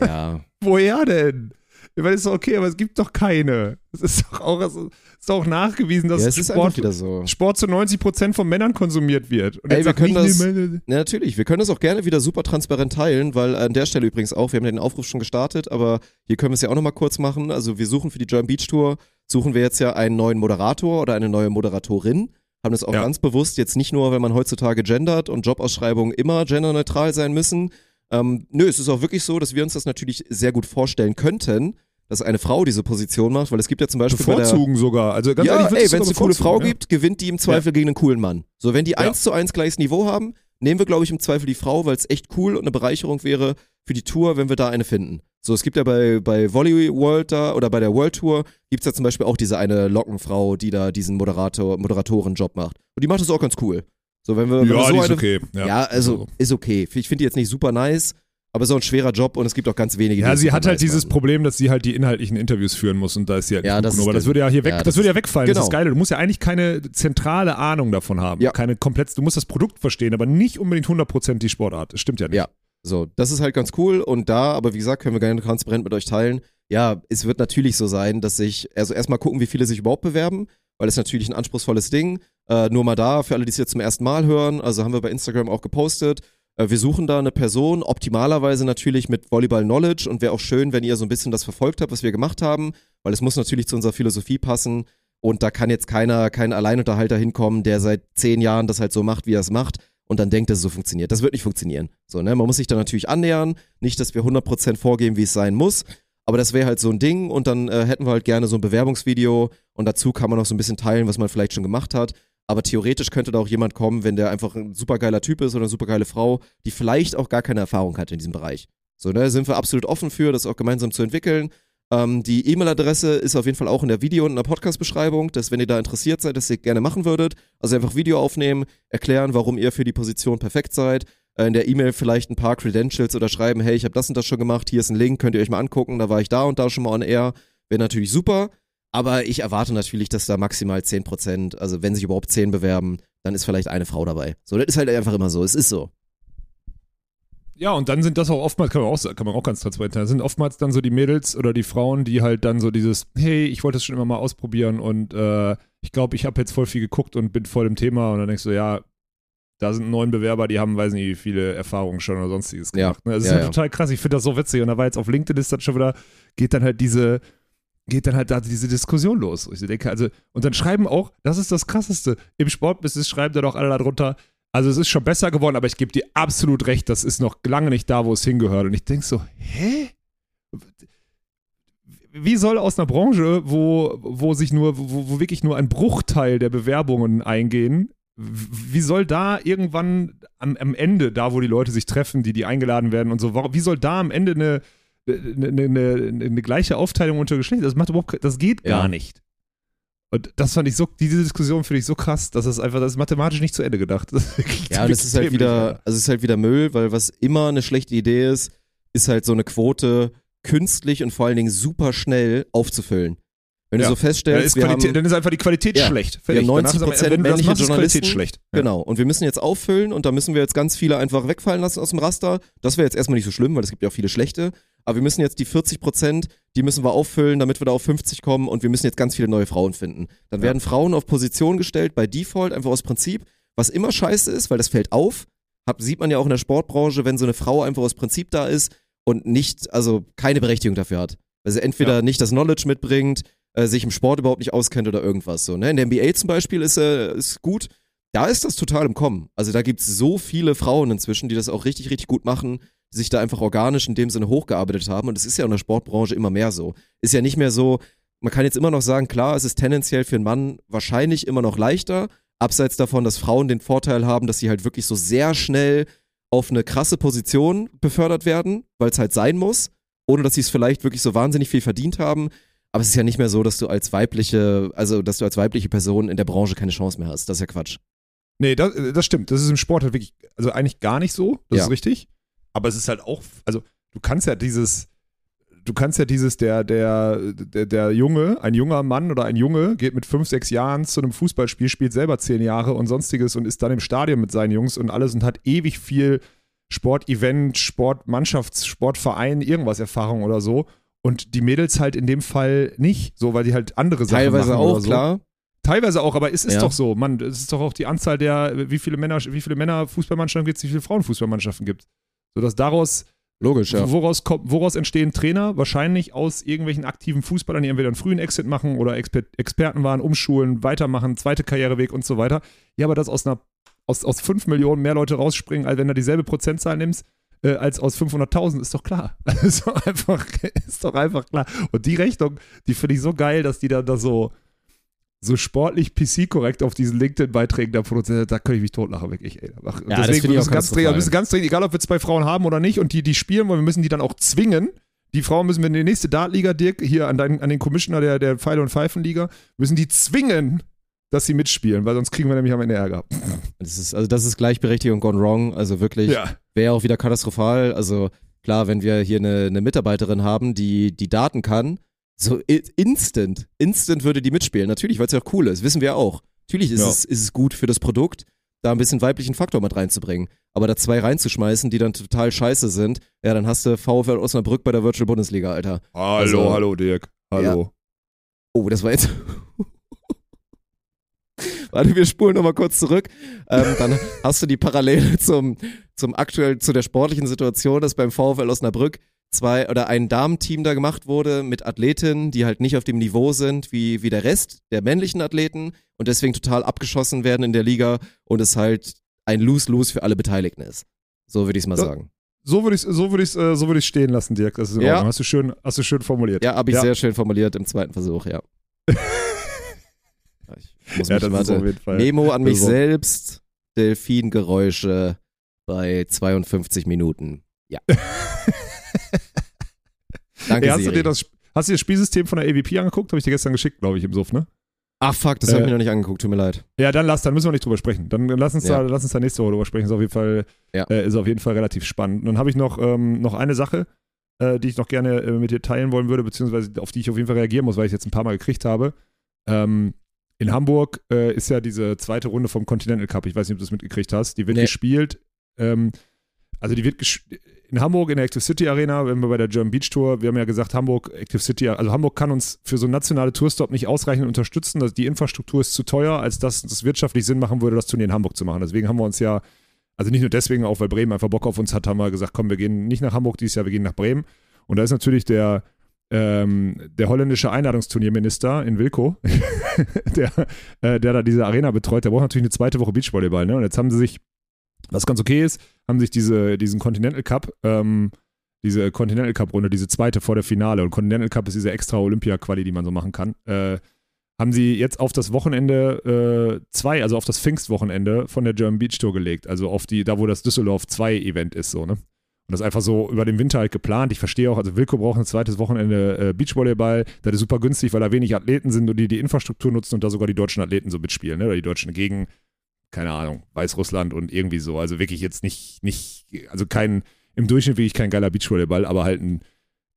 Ja. woher denn? Ich meine, ist doch okay, aber es gibt doch keine. Es ist doch auch, es ist auch nachgewiesen, dass ja, Sport, so. Sport zu 90% von Männern konsumiert wird. Und Ey, wir können das- Ja, natürlich. Wir können das auch gerne wieder super transparent teilen, weil an der Stelle übrigens auch, wir haben den Aufruf schon gestartet, aber hier können wir es ja auch nochmal kurz machen. Also wir suchen für die German Beach Tour, suchen wir jetzt ja einen neuen Moderator oder eine neue Moderatorin. Haben das auch Ja. ganz bewusst jetzt nicht nur, wenn man heutzutage gendert und Jobausschreibungen immer genderneutral sein müssen. Ähm, nö, es ist auch wirklich so, dass wir uns das natürlich sehr gut vorstellen könnten, dass eine Frau diese Position macht, weil es gibt ja zum Beispiel bei der, bevorzugen sogar. Also ganz ja, ehrlich, ey, wenn es eine coole Frau bevorzugen, gibt, gewinnt die im Zweifel gegen einen coolen Mann. So, wenn die Ja. eins zu eins gleiches Niveau haben, nehmen wir, glaube ich, im Zweifel die Frau, weil es echt cool und eine Bereicherung wäre für die Tour, wenn wir da eine finden. So, es gibt ja bei, bei Volley World da oder bei der World Tour gibt's ja zum Beispiel auch diese eine Lockenfrau, die da diesen Moderator, Moderatorenjob macht. Und die macht das auch ganz cool. So, wenn wir, Ja, wenn wir ja so die ist eine, okay. ja, also ist okay. Ich finde die jetzt nicht super nice, aber so ein schwerer Job und es gibt auch ganz wenige, Ja, das sie hat halt dieses machen. Problem, dass sie halt die inhaltlichen Interviews führen muss und da ist sie halt Ja, nicht das genug. ist Aber das das- würde ja hier weg, ja, das, das würde ja ist- wegfallen. Das genau. ist geil. Du musst ja eigentlich keine zentrale Ahnung davon haben. Ja. Keine komplett, du musst das Produkt verstehen, aber nicht unbedingt 100% die Sportart. Das stimmt ja nicht. Ja. So, das ist halt ganz cool und da, aber wie gesagt, können wir gerne transparent mit euch teilen. Ja, es wird natürlich so sein, dass sich, also erstmal gucken, wie viele sich überhaupt bewerben, weil es natürlich ein anspruchsvolles Ding. Äh, nur mal da, für alle, die es jetzt zum ersten Mal hören, also haben wir bei Instagram auch gepostet. Äh, wir suchen da eine Person, optimalerweise natürlich mit Volleyball-Knowledge und wäre auch schön, wenn ihr so ein bisschen das verfolgt habt, was wir gemacht haben, weil es muss natürlich zu unserer Philosophie passen. Und da kann jetzt keiner, kein Alleinunterhalter hinkommen, der seit zehn Jahren das halt so macht, wie er es macht und dann denkt, dass es so funktioniert. Das wird nicht funktionieren. So, ne? Man muss sich da natürlich annähern. Nicht, dass wir 100% vorgeben, wie es sein muss. Aber das wäre halt so ein Ding und dann äh, hätten wir halt gerne so ein Bewerbungsvideo und dazu kann man noch so ein bisschen teilen, was man vielleicht schon gemacht hat. Aber theoretisch könnte da auch jemand kommen, wenn der einfach ein supergeiler Typ ist oder eine supergeile Frau, die vielleicht auch gar keine Erfahrung hat in diesem Bereich. So, ne, sind wir absolut offen für, das auch gemeinsam zu entwickeln. Ähm, die E-Mail-Adresse ist auf jeden Fall auch in der Video- und in der Podcast-Beschreibung, dass wenn ihr da interessiert seid, dass ihr gerne machen würdet. Also einfach Video aufnehmen, erklären, warum ihr für die Position perfekt seid. Äh, in der E-Mail vielleicht ein paar Credentials oder schreiben, hey, ich habe das und das schon gemacht, hier ist ein Link, könnt ihr euch mal angucken, da war ich da und da schon mal on air. Wäre natürlich super. Aber ich erwarte natürlich, dass da maximal 10%, also wenn sich überhaupt 10 bewerben, dann ist vielleicht eine Frau dabei. So, das ist halt einfach immer so. Es ist so. Ja, und dann sind das auch oftmals, kann man auch, kann man auch ganz transparent sein, sind oftmals dann so die Mädels oder die Frauen, die halt dann so dieses, hey, ich wollte das schon immer mal ausprobieren und äh, ich glaube, ich habe jetzt voll viel geguckt und bin voll im Thema und dann denkst du, ja, da sind neun Bewerber, die haben, weiß nicht, wie viele Erfahrungen schon oder sonstiges Ja. gemacht. Ne? Das ist Ja, halt ja. total krass. Ich finde das so witzig. Und da war jetzt auf LinkedIn ist dann schon wieder, geht dann halt diese, geht dann halt da diese Diskussion los. Ich denke, also, und dann schreiben auch, das ist das Krasseste, im Sportbusiness schreiben dann auch alle darunter, also es ist schon besser geworden, aber ich gebe dir absolut recht, das ist noch lange nicht da, wo es hingehört. Und ich denke so, hä? Wie soll aus einer Branche, wo, wo sich nur, wo, wo wirklich nur ein Bruchteil der Bewerbungen eingehen, wie soll da irgendwann am, am Ende, da wo die Leute sich treffen, die die eingeladen werden und so, wie soll da am Ende eine, eine, eine, eine, gleiche Aufteilung unter Geschlecht? Das macht überhaupt, das geht Ja. gar nicht. Und das fand ich so, diese Diskussion finde ich so krass, dass das einfach, das ist mathematisch nicht zu Ende gedacht. Ist Ja, und es ist halt wieder, also es ist halt wieder Müll, weil was immer eine schlechte Idee ist, ist halt so eine Quote künstlich und vor allen Dingen super schnell aufzufüllen. Wenn Ja. du so Dann feststellst, ist, wir Qualität, haben, dann ist einfach die Qualität Ja. schlecht. Wir haben Fertig. Ist 90% aber- wenn du das männliche machst, ist Qualität Journalisten. schlecht. Ja. Genau. Und wir müssen jetzt auffüllen und da müssen wir jetzt ganz viele einfach wegfallen lassen aus dem Raster. Das wäre jetzt erstmal nicht so schlimm, weil es gibt ja auch viele schlechte. Aber wir müssen jetzt die 40 Prozent, die müssen wir auffüllen, damit wir da auf 50 kommen und wir müssen jetzt ganz viele neue Frauen finden. Dann Ja. werden Frauen auf Position gestellt bei Default, einfach aus Prinzip, was immer scheiße ist, weil das fällt auf. Hat, sieht man ja auch in der Sportbranche, wenn so eine Frau einfach aus Prinzip da ist und nicht, also keine Berechtigung dafür hat. Also entweder Ja. nicht das Knowledge mitbringt, äh, sich im Sport überhaupt nicht auskennt oder irgendwas so. Ne? In der NBA zum Beispiel ist, äh, ist gut, da ist das total im Kommen. Also da gibt's so viele Frauen inzwischen, die das auch richtig, richtig gut machen, sich da einfach organisch in dem Sinne hochgearbeitet haben. Und es ist ja in der Sportbranche immer mehr so. Ist ja nicht mehr so, man kann jetzt immer noch sagen, klar, es ist tendenziell für einen Mann wahrscheinlich immer noch leichter, abseits davon, dass Frauen den Vorteil haben, dass sie halt wirklich so sehr schnell auf eine krasse Position befördert werden, weil es halt sein muss, ohne dass sie es vielleicht wirklich so wahnsinnig viel verdient haben. Aber es ist ja nicht mehr so, dass du als weibliche, also dass du als weibliche Person in der Branche keine Chance mehr hast. Das ist ja Quatsch. Nee, das, das stimmt. Das ist im Sport halt wirklich, also eigentlich gar nicht so. Das Ja. ist richtig. Aber es ist halt auch, also du kannst ja dieses, du kannst ja dieses, der, der, der, der Junge, ein junger Mann oder ein Junge geht mit fünf, sechs Jahren zu einem Fußballspiel, spielt selber zehn Jahre und sonstiges und ist dann im Stadion mit seinen Jungs und alles und hat ewig viel Sportevent, Sportmannschafts-, Sportverein, irgendwas Erfahrung oder so. Und die Mädels halt in dem Fall nicht, so weil die halt andere Sachen Teilweise machen auch, oder so. klar. Teilweise auch, aber es ist Ja. doch so, Mann, es ist doch auch die Anzahl der, wie viele Männer, wie viele Männer Fußballmannschaften gibt es, wie viele Frauenfußballmannschaften gibt es. Sodass daraus, Logisch, ja. woraus, kommt, woraus entstehen Trainer? Wahrscheinlich aus irgendwelchen aktiven Fußballern, die entweder einen frühen Exit machen oder Exper Experten waren, umschulen, weitermachen, zweite Karriereweg und so weiter. Ja, aber dass aus einer, aus, aus 5 Millionen mehr Leute rausspringen, als wenn du dieselbe Prozentzahl nimmst, äh, als aus 500.000, ist doch klar. ist, doch einfach, ist doch einfach klar. Und die Rechnung, die finde ich so geil, dass die dann da so, so sportlich PC-korrekt auf diesen LinkedIn-Beiträgen da produziert, da könnte ich mich totlachen, wirklich. Ey. Ja, deswegen wir müssen ganz dringend, müssen ganz dringend, egal ob wir zwei Frauen haben oder nicht und die, die spielen wollen, wir müssen die dann auch zwingen. Die Frauen müssen wir in die nächste Dartliga, Dirk, hier an, deinen, an den Commissioner der, der Pfeile- und Pfeifenliga, müssen die zwingen, dass sie mitspielen, weil sonst kriegen wir nämlich am Ende Ärger. Das ist, also das ist Gleichberechtigung gone wrong. Also wirklich, Ja. wäre auch wieder katastrophal. Also klar, wenn wir hier eine, eine Mitarbeiterin haben, die die Daten kann, so instant, instant würde die mitspielen. Natürlich, weil es ja auch cool ist, wissen wir auch. Natürlich ist, Ja. es, ist es gut für das Produkt, da ein bisschen weiblichen Faktor mit reinzubringen. Aber da zwei reinzuschmeißen, die dann total scheiße sind, ja, dann hast du VfL Osnabrück bei der Virtual Bundesliga, Alter. Hallo, Also- hallo, Dirk. Hallo. Oh, das war jetzt. Warte, wir spulen nochmal kurz zurück. Ähm, dann hast du die Parallele zum, zum aktuell, zu der sportlichen Situation, dass beim VfL Osnabrück zwei oder ein Damenteam da gemacht wurde mit Athletinnen, die halt nicht auf dem Niveau sind wie, wie der Rest der männlichen Athleten und deswegen total abgeschossen werden in der Liga und es halt ein Lose-Lose für alle Beteiligten ist. So würde ich es mal Ja. sagen. So würde ich es so würd ich's, äh, so würd ich's stehen lassen, Dirk. Das ist Ja. Hast, du schön, hast du schön formuliert. Ja, habe ich Ja. sehr schön formuliert im zweiten Versuch, ja. Ich muss Ja, mich, warte, auf jeden Fall. Memo an mich selbst. Delfingeräusche bei 52 Minuten. Ja. Danke, Ey, hast, du Siri. dir das, hast du dir das Spielsystem von der AVP angeguckt? Habe ich dir gestern geschickt, glaube ich, im Suff, ne? Ach fuck, das habe ich Äh, mir noch nicht angeguckt, tut mir leid. Ja, dann lass, dann müssen wir nicht drüber sprechen. Dann lass uns, Ja. da, lass uns da nächste Woche drüber sprechen. Ist auf jeden Fall, Ja. äh, ist auf jeden Fall relativ spannend. Dann habe ich noch, ähm, noch eine Sache, äh, die ich noch gerne äh, mit dir teilen wollen würde, beziehungsweise auf die ich auf jeden Fall reagieren muss, weil ich jetzt ein paar Mal gekriegt habe. Ähm, in Hamburg äh, ist ja diese zweite Runde vom Continental Cup. Ich weiß nicht, ob du das mitgekriegt hast. Die wird Nee. gespielt. Ähm, also die wird ges- in Hamburg in der Active City Arena, wenn wir bei der German Beach Tour, wir haben ja gesagt, Hamburg, Active City, also Hamburg kann uns für so nationale Tourstop nicht ausreichend unterstützen. Also die Infrastruktur ist zu teuer, als dass es wirtschaftlich Sinn machen würde, das Turnier in Hamburg zu machen. Deswegen haben wir uns ja, also nicht nur deswegen, auch weil Bremen einfach Bock auf uns hat, haben wir gesagt, komm, wir gehen nicht nach Hamburg dieses Jahr, wir gehen nach Bremen. Und da ist natürlich der, ähm, der holländische Einladungsturnierminister in Wilko, der, äh, der da diese Arena betreut, der braucht natürlich eine zweite Woche Beachvolleyball. Ne? Und jetzt haben sie sich, was ganz okay ist, haben sich diese, diesen Continental Cup, ähm, diese Continental Cup Runde, diese zweite vor der Finale und Continental Cup ist diese extra Olympia-Quali, die man so machen kann, äh, haben sie jetzt auf das Wochenende äh, zwei, also auf das Pfingstwochenende von der German Beach Tour gelegt, also auf die, da wo das Düsseldorf 2 Event ist, so, ne? Und das ist einfach so über den Winter halt geplant. Ich verstehe auch, also Wilko braucht ein zweites Wochenende äh, Beachvolleyball. Das ist super günstig, weil da wenig Athleten sind und die die Infrastruktur nutzen und da sogar die deutschen Athleten so mitspielen, ne? Oder die Deutschen gegen, keine Ahnung, Weißrussland und irgendwie so. Also wirklich jetzt nicht, nicht, also kein, im Durchschnitt wirklich kein geiler Beachvolleyball, aber halt ein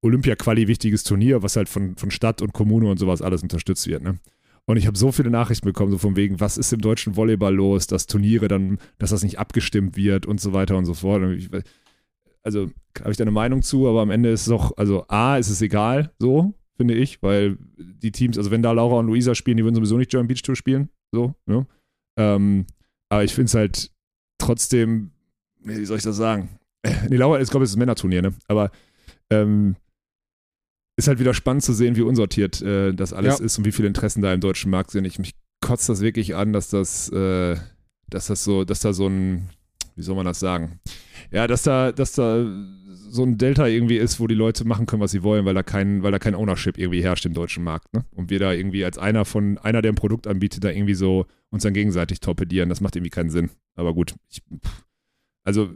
Olympia-Quali wichtiges Turnier, was halt von, von Stadt und Kommune und sowas alles unterstützt wird, ne? Und ich habe so viele Nachrichten bekommen, so von wegen, was ist im deutschen Volleyball los, dass Turniere dann, dass das nicht abgestimmt wird und so weiter und so fort. Und ich, also habe ich da eine Meinung zu, aber am Ende ist es auch, also A, ist es egal, so, finde ich, weil die Teams, also wenn da Laura und Luisa spielen, die würden sowieso nicht German Beach Tour spielen, so, ne? Ähm, aber ich finde es halt trotzdem, wie soll ich das sagen? Nee, Laura, ich glaube, es ist ein Männerturnier, ne? Aber ähm, ist halt wieder spannend zu sehen, wie unsortiert äh, das alles ja. ist und wie viele Interessen da im deutschen Markt sind. Ich mich kotzt das wirklich an, dass das, äh, dass das so, dass da so ein, wie soll man das sagen? Ja, dass da, dass da so ein Delta irgendwie ist, wo die Leute machen können, was sie wollen, weil da kein, weil da kein Ownership irgendwie herrscht im deutschen Markt, ne? Und wir da irgendwie als einer von, einer, der ein Produkt anbietet, da irgendwie so uns dann gegenseitig torpedieren. Das macht irgendwie keinen Sinn. Aber gut, ich, also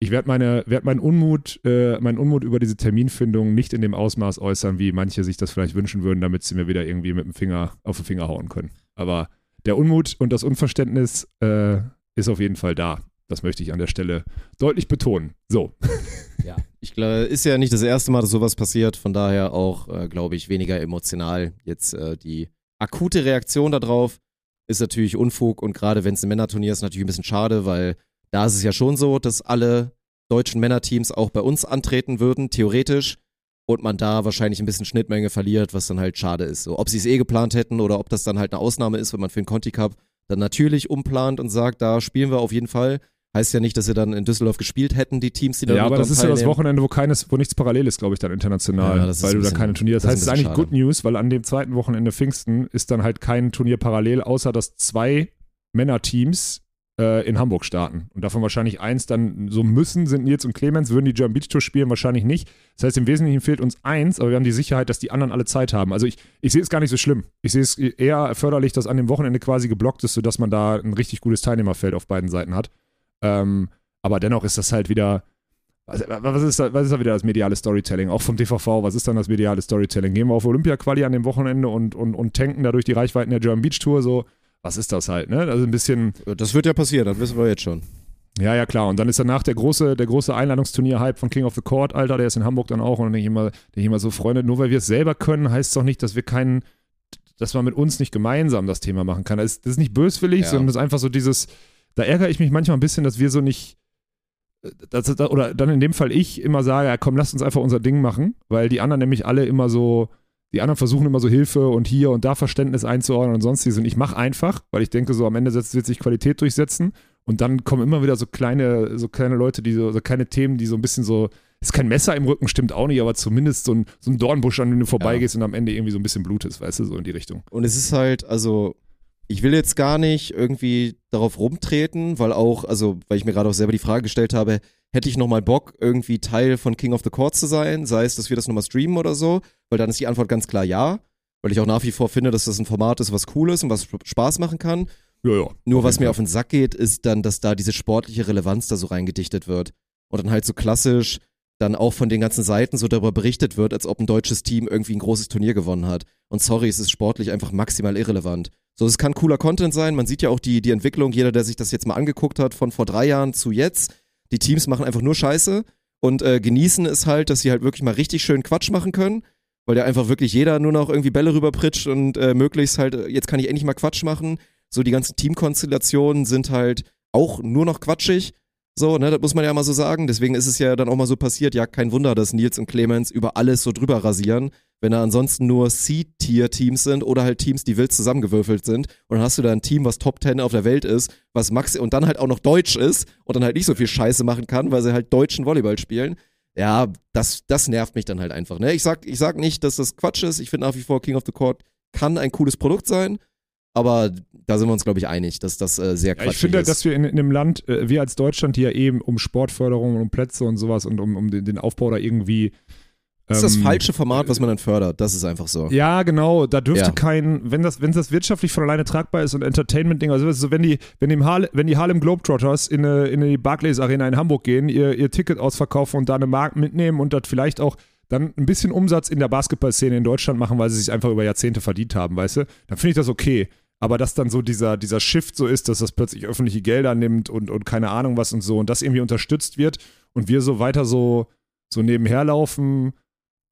ich werde meine, werd meinen Unmut, äh, meinen Unmut über diese Terminfindung nicht in dem Ausmaß äußern, wie manche sich das vielleicht wünschen würden, damit sie mir wieder irgendwie mit dem Finger auf den Finger hauen können. Aber der Unmut und das Unverständnis äh, ist auf jeden Fall da. Das möchte ich an der Stelle deutlich betonen. So. Ja, ich glaube, ist ja nicht das erste Mal, dass sowas passiert. Von daher auch, äh, glaube ich, weniger emotional. Jetzt äh, die akute Reaktion darauf ist natürlich Unfug und gerade wenn es ein Männerturnier ist, natürlich ein bisschen schade, weil da ist es ja schon so, dass alle deutschen Männerteams auch bei uns antreten würden, theoretisch. Und man da wahrscheinlich ein bisschen Schnittmenge verliert, was dann halt schade ist. So, ob sie es eh geplant hätten oder ob das dann halt eine Ausnahme ist, wenn man für den Conti Cup dann natürlich umplant und sagt, da spielen wir auf jeden Fall. Heißt ja nicht, dass sie dann in Düsseldorf gespielt hätten, die Teams, die da Ja, aber das ist teilnehmen. ja das Wochenende, wo keines, wo nichts parallel ist, glaube ich, dann international, ja, weil du bisschen, da keine Turnier. Das, das heißt, es ist eigentlich schade. Good News, weil an dem zweiten Wochenende Pfingsten ist dann halt kein Turnier parallel, außer dass zwei Männerteams äh, in Hamburg starten. Und davon wahrscheinlich eins dann so müssen, sind Nils und Clemens, würden die German Beach Tour spielen, wahrscheinlich nicht. Das heißt, im Wesentlichen fehlt uns eins, aber wir haben die Sicherheit, dass die anderen alle Zeit haben. Also ich, ich sehe es gar nicht so schlimm. Ich sehe es eher förderlich, dass an dem Wochenende quasi geblockt ist, sodass man da ein richtig gutes Teilnehmerfeld auf beiden Seiten hat. Ähm, aber dennoch ist das halt wieder. Was ist, da, was ist da wieder das mediale Storytelling? Auch vom DVV, was ist dann das mediale Storytelling? Gehen wir auf Olympia-Quali an dem Wochenende und, und, und tanken dadurch die Reichweiten der German Beach Tour so was ist das halt, ne? Also ein bisschen. Das wird ja passieren, das wissen wir jetzt schon. Ja, ja, klar. Und dann ist danach der große, der große Einladungsturnier-Hype von King of the Court, Alter, der ist in Hamburg dann auch. Und dann denke ich immer, denke ich immer so, Freunde, nur weil wir es selber können, heißt es doch nicht, dass wir keinen, dass man mit uns nicht gemeinsam das Thema machen kann. Das ist, das ist nicht böswillig, ja. sondern das ist einfach so dieses, da ärgere ich mich manchmal ein bisschen, dass wir so nicht, das, oder dann in dem Fall ich immer sage, ja, komm, lass uns einfach unser Ding machen, weil die anderen nämlich alle immer so, die anderen versuchen immer so Hilfe und hier und da Verständnis einzuordnen und sonstiges. Und ich mache einfach, weil ich denke, so am Ende wird sich Qualität durchsetzen. Und dann kommen immer wieder so kleine, so kleine Leute, die so, so kleine Themen, die so ein bisschen so, ist kein Messer im Rücken, stimmt auch nicht, aber zumindest so ein, so ein Dornbusch, an dem du vorbeigehst ja. und am Ende irgendwie so ein bisschen blutest, weißt du, so in die Richtung. Und es ist halt, also, ich will jetzt gar nicht irgendwie darauf rumtreten, weil auch, also, weil ich mir gerade auch selber die Frage gestellt habe, hätte ich nochmal Bock, irgendwie Teil von King of the Court zu sein, sei es, dass wir das nochmal streamen oder so, weil dann ist die Antwort ganz klar ja, weil ich auch nach wie vor finde, dass das ein Format ist, was cool ist und was Spaß machen kann. Ja, ja. Nur was mir auf den Sack geht, ist dann, dass da diese sportliche Relevanz da so reingedichtet wird. Und dann halt so klassisch dann auch von den ganzen Seiten so darüber berichtet wird, als ob ein deutsches Team irgendwie ein großes Turnier gewonnen hat. Und sorry, es ist sportlich einfach maximal irrelevant. So, es kann cooler Content sein. Man sieht ja auch die, die Entwicklung. Jeder, der sich das jetzt mal angeguckt hat, von vor drei Jahren zu jetzt, die Teams machen einfach nur Scheiße und äh, genießen es halt, dass sie halt wirklich mal richtig schön Quatsch machen können, weil ja einfach wirklich jeder nur noch irgendwie Bälle rüberpritscht und äh, möglichst halt, äh, jetzt kann ich endlich mal Quatsch machen. So die ganzen Teamkonstellationen sind halt auch nur noch quatschig. So, ne, das muss man ja mal so sagen. Deswegen ist es ja dann auch mal so passiert, ja, kein Wunder, dass Nils und Clemens über alles so drüber rasieren, wenn da ansonsten nur C-Tier-Teams sind oder halt Teams, die wild zusammengewürfelt sind. Und dann hast du da ein Team, was Top 10 auf der Welt ist, was Max und dann halt auch noch deutsch ist und dann halt nicht so viel Scheiße machen kann, weil sie halt deutschen Volleyball spielen. Ja, das, das nervt mich dann halt einfach. Ne? Ich, sag, ich sag nicht, dass das Quatsch ist. Ich finde nach wie vor King of the Court kann ein cooles Produkt sein. Aber da sind wir uns, glaube ich, einig, dass das äh, sehr ja, Ich finde, ist. dass wir in, in einem Land, äh, wir als Deutschland, die ja eben um Sportförderung und um Plätze und sowas und um, um den, den Aufbau da irgendwie Das ist das Ähm, falsche Format, was man dann fördert. Das ist einfach so. Ja, genau. Da dürfte Ja. kein, wenn das, wenn das wirtschaftlich von alleine tragbar ist und Entertainment-Ding, also so, wenn die, wenn die, Harle, wenn die Harlem Globetrotters in, eine, in die Barclays Arena in Hamburg gehen, ihr, ihr Ticket ausverkaufen und da eine Mark mitnehmen und das vielleicht auch dann ein bisschen Umsatz in der Basketballszene in Deutschland machen, weil sie sich einfach über Jahrzehnte verdient haben, weißt du, dann finde ich das okay. Aber dass dann so dieser, dieser Shift so ist, dass das plötzlich öffentliche Gelder nimmt und, und keine Ahnung was und so und das irgendwie unterstützt wird und wir so weiter so, so nebenher laufen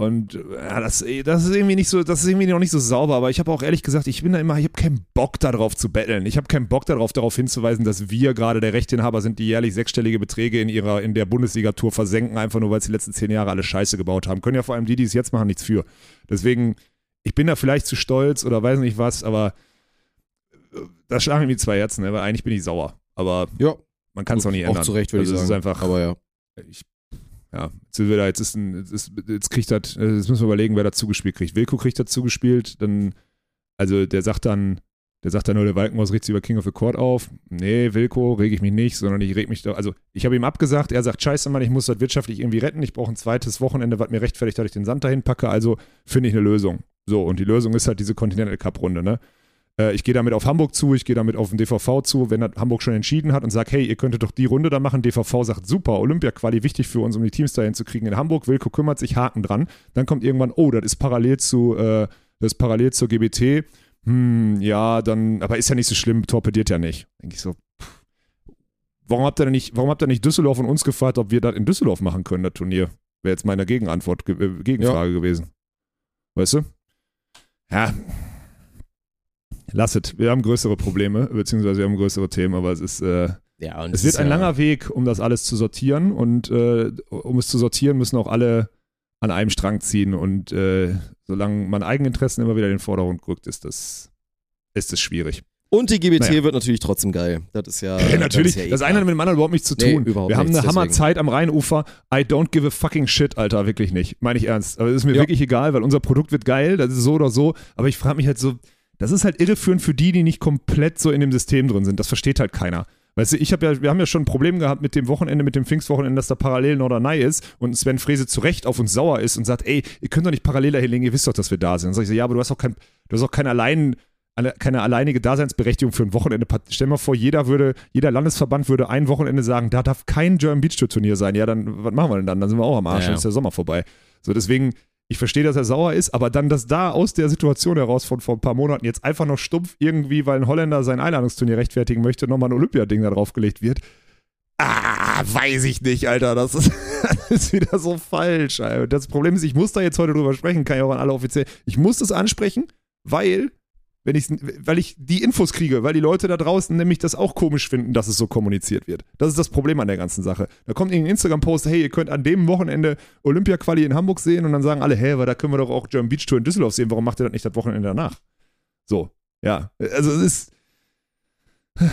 und ja, das, das ist irgendwie nicht so, das ist irgendwie noch nicht so sauber, aber ich habe auch ehrlich gesagt, ich bin da immer, ich habe keinen Bock darauf zu betteln. Ich habe keinen Bock darauf, darauf hinzuweisen, dass wir gerade der Rechteinhaber sind, die jährlich sechsstellige Beträge in ihrer, in der Bundesliga-Tour versenken, einfach nur weil sie die letzten zehn Jahre alle Scheiße gebaut haben. Können ja vor allem die, die es jetzt machen, nichts für. Deswegen, ich bin da vielleicht zu stolz oder weiß nicht was, aber da schlagen mir zwei Herzen, ne? weil eigentlich bin ich sauer. Aber Ja. man kann es auch nicht ändern. Auch zu Recht, würde also ich sagen. ist einfach, Aber ja. ich, ja, jetzt sind wir da, jetzt ist ein, jetzt, jetzt kriegt das, äh, jetzt müssen wir überlegen, wer dazu gespielt kriegt. Wilko kriegt dazu gespielt, dann, also der sagt dann, der sagt dann nur, der Walkenhaus regt sich über King of the Court auf. Nee, Wilko, reg ich mich nicht, sondern ich reg mich doch, also ich habe ihm abgesagt, er sagt, scheiße Mann, ich muss das wirtschaftlich irgendwie retten, ich brauche ein zweites Wochenende, was mir rechtfertigt, dass ich den Sand dahin packe, also finde ich eine Lösung. So, und die Lösung ist halt diese Continental Cup Runde, ne? Äh, Ich gehe damit auf Hamburg zu, ich gehe damit auf den DVV zu, wenn Hamburg schon entschieden hat und sagt, hey, ihr könntet doch die Runde da machen. DVV sagt, super, Olympia-Quali, wichtig für uns, um die Teams dahin zu kriegen in Hamburg. Wilko kümmert sich, Haken dran. Dann kommt irgendwann, oh, das ist parallel zu, äh, das ist parallel zur GBT. Hm, ja, dann, aber ist ja nicht so schlimm, torpediert ja nicht. Denke ich so, pff. warum habt ihr denn nicht, warum habt ihr nicht Düsseldorf und uns gefragt, ob wir das in Düsseldorf machen können, das Turnier? Wäre jetzt meine Gegenantwort, ge- äh, Gegenfrage gewesen. Weißt du? Ja, Lasset, wir haben größere Probleme, beziehungsweise wir haben größere Themen, aber es ist, äh, Ja, und es wird ein langer Weg, um das alles zu sortieren und äh, um es zu sortieren, müssen auch alle an einem Strang ziehen und äh, solange man Eigeninteressen immer wieder in den Vordergrund rückt, ist das, ist es schwierig. Und die GBT Naja. wird natürlich trotzdem geil. Das ist ja. Ja, natürlich, Das, ja eh das eine hat mit dem anderen überhaupt nichts zu Nee, tun. überhaupt wir haben nichts, eine. Hammerzeit am Rheinufer. I don't give a fucking shit, Alter, wirklich nicht. Meine ich ernst. Aber es ist mir Ja. wirklich egal, weil unser Produkt wird geil, das ist so oder so. Aber ich frage mich halt so, das ist halt irreführend für die, die nicht komplett so in dem System drin sind. Das versteht halt keiner. Weißt du, ich habe ja, wir haben ja schon ein Problem gehabt mit dem Wochenende, mit dem Pfingstwochenende, dass da parallel Norderney ist und Sven Frese zu Recht auf uns sauer ist und sagt, ey, ihr könnt doch nicht parallel dahin legen, ihr wisst doch, dass wir da sind. Dann sag ich so, ja, aber du hast auch kein, du hast auch kein allein, alle- keine alleinige Daseinsberechtigung für ein Wochenende. Stell dir mal vor, jeder würde, jeder Landesverband würde ein Wochenende sagen, da darf kein German Beach Tour Turnier sein. Ja, dann, was machen wir denn dann? Dann sind wir auch am Arsch, Ja, dann ja. ist der Sommer vorbei. So, deswegen, ich verstehe, dass er sauer ist, aber dann, dass da aus der Situation heraus von vor ein paar Monaten jetzt einfach noch stumpf irgendwie, weil ein Holländer sein Einladungsturnier rechtfertigen möchte, nochmal ein Olympiading da draufgelegt wird. Ah, weiß ich nicht, Alter. Das ist, das ist wieder so falsch. Alter. Das Problem ist, ich muss da jetzt heute drüber sprechen, kann ich auch an alle offiziell. Ich muss das ansprechen, weil, wenn ich's, weil ich die Infos kriege, weil die Leute da draußen nämlich das auch komisch finden, dass es so kommuniziert wird. Das ist das Problem an der ganzen Sache. Da kommt irgendein Instagram-Post, hey, ihr könnt an dem Wochenende Olympia-Quali in Hamburg sehen und dann sagen alle, hä, weil da können wir doch auch German Beach Tour in Düsseldorf sehen, warum macht ihr das nicht das Wochenende danach? So, ja. Also es ist.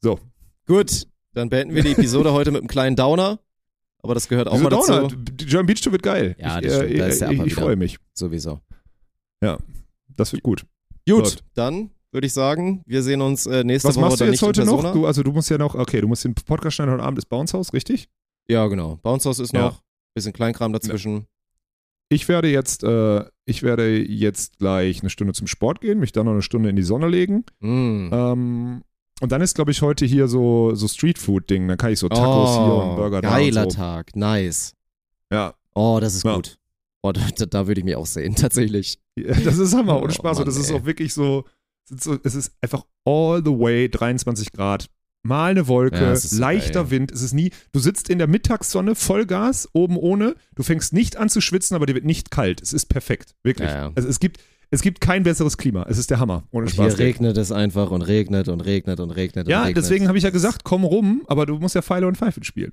So, Gut, dann beenden wir die Episode heute mit einem kleinen Downer. Aber das gehört auch Wieso mal dazu. Downer? Die German Beach Tour wird geil. Ja, ich das stimmt. äh, Da ist der ich, ich freue mich. Sowieso. Das wird gut. Gut, Läuft. dann würde ich sagen, wir sehen uns äh, nächste Was Woche machst du jetzt heute noch? Du, also du musst ja noch, okay, du musst den Podcast schneiden heute Abend ist Bounce House, richtig? Ja, genau. Bounce House ist Ja. noch. Bisschen Kleinkram dazwischen. Ich werde jetzt, äh, ich werde jetzt gleich eine Stunde zum Sport gehen, mich dann noch eine Stunde in die Sonne legen. Mm. Ähm, und dann ist, glaube ich, heute hier so, so Streetfood-Ding. Dann kann ich so Tacos hier und Burger da Oh, Geiler so. Tag. Nice. Ja. Oh, das ist Ja. gut. Oh, da, da, würde ich mich auch sehen, tatsächlich. Ja, Das ist Hammer, Oh, ohne Spaß. Mann, und das ist ey. auch wirklich so, es ist einfach all the way 23 Grad. Mal eine Wolke, Ja, leichter geil. Wind. Es ist nie, du sitzt in der Mittagssonne, Vollgas, oben ohne. Du fängst nicht an zu schwitzen, aber dir wird nicht kalt. Es ist perfekt. Wirklich. Ja. Also es gibt, es gibt kein besseres Klima. Es ist der Hammer. Ohne Und Spaß. hier regnet es einfach und regnet und regnet und regnet und ja, regnet. deswegen habe ich ja gesagt, komm rum, aber du musst ja Pfeile und Pfeifen spielen.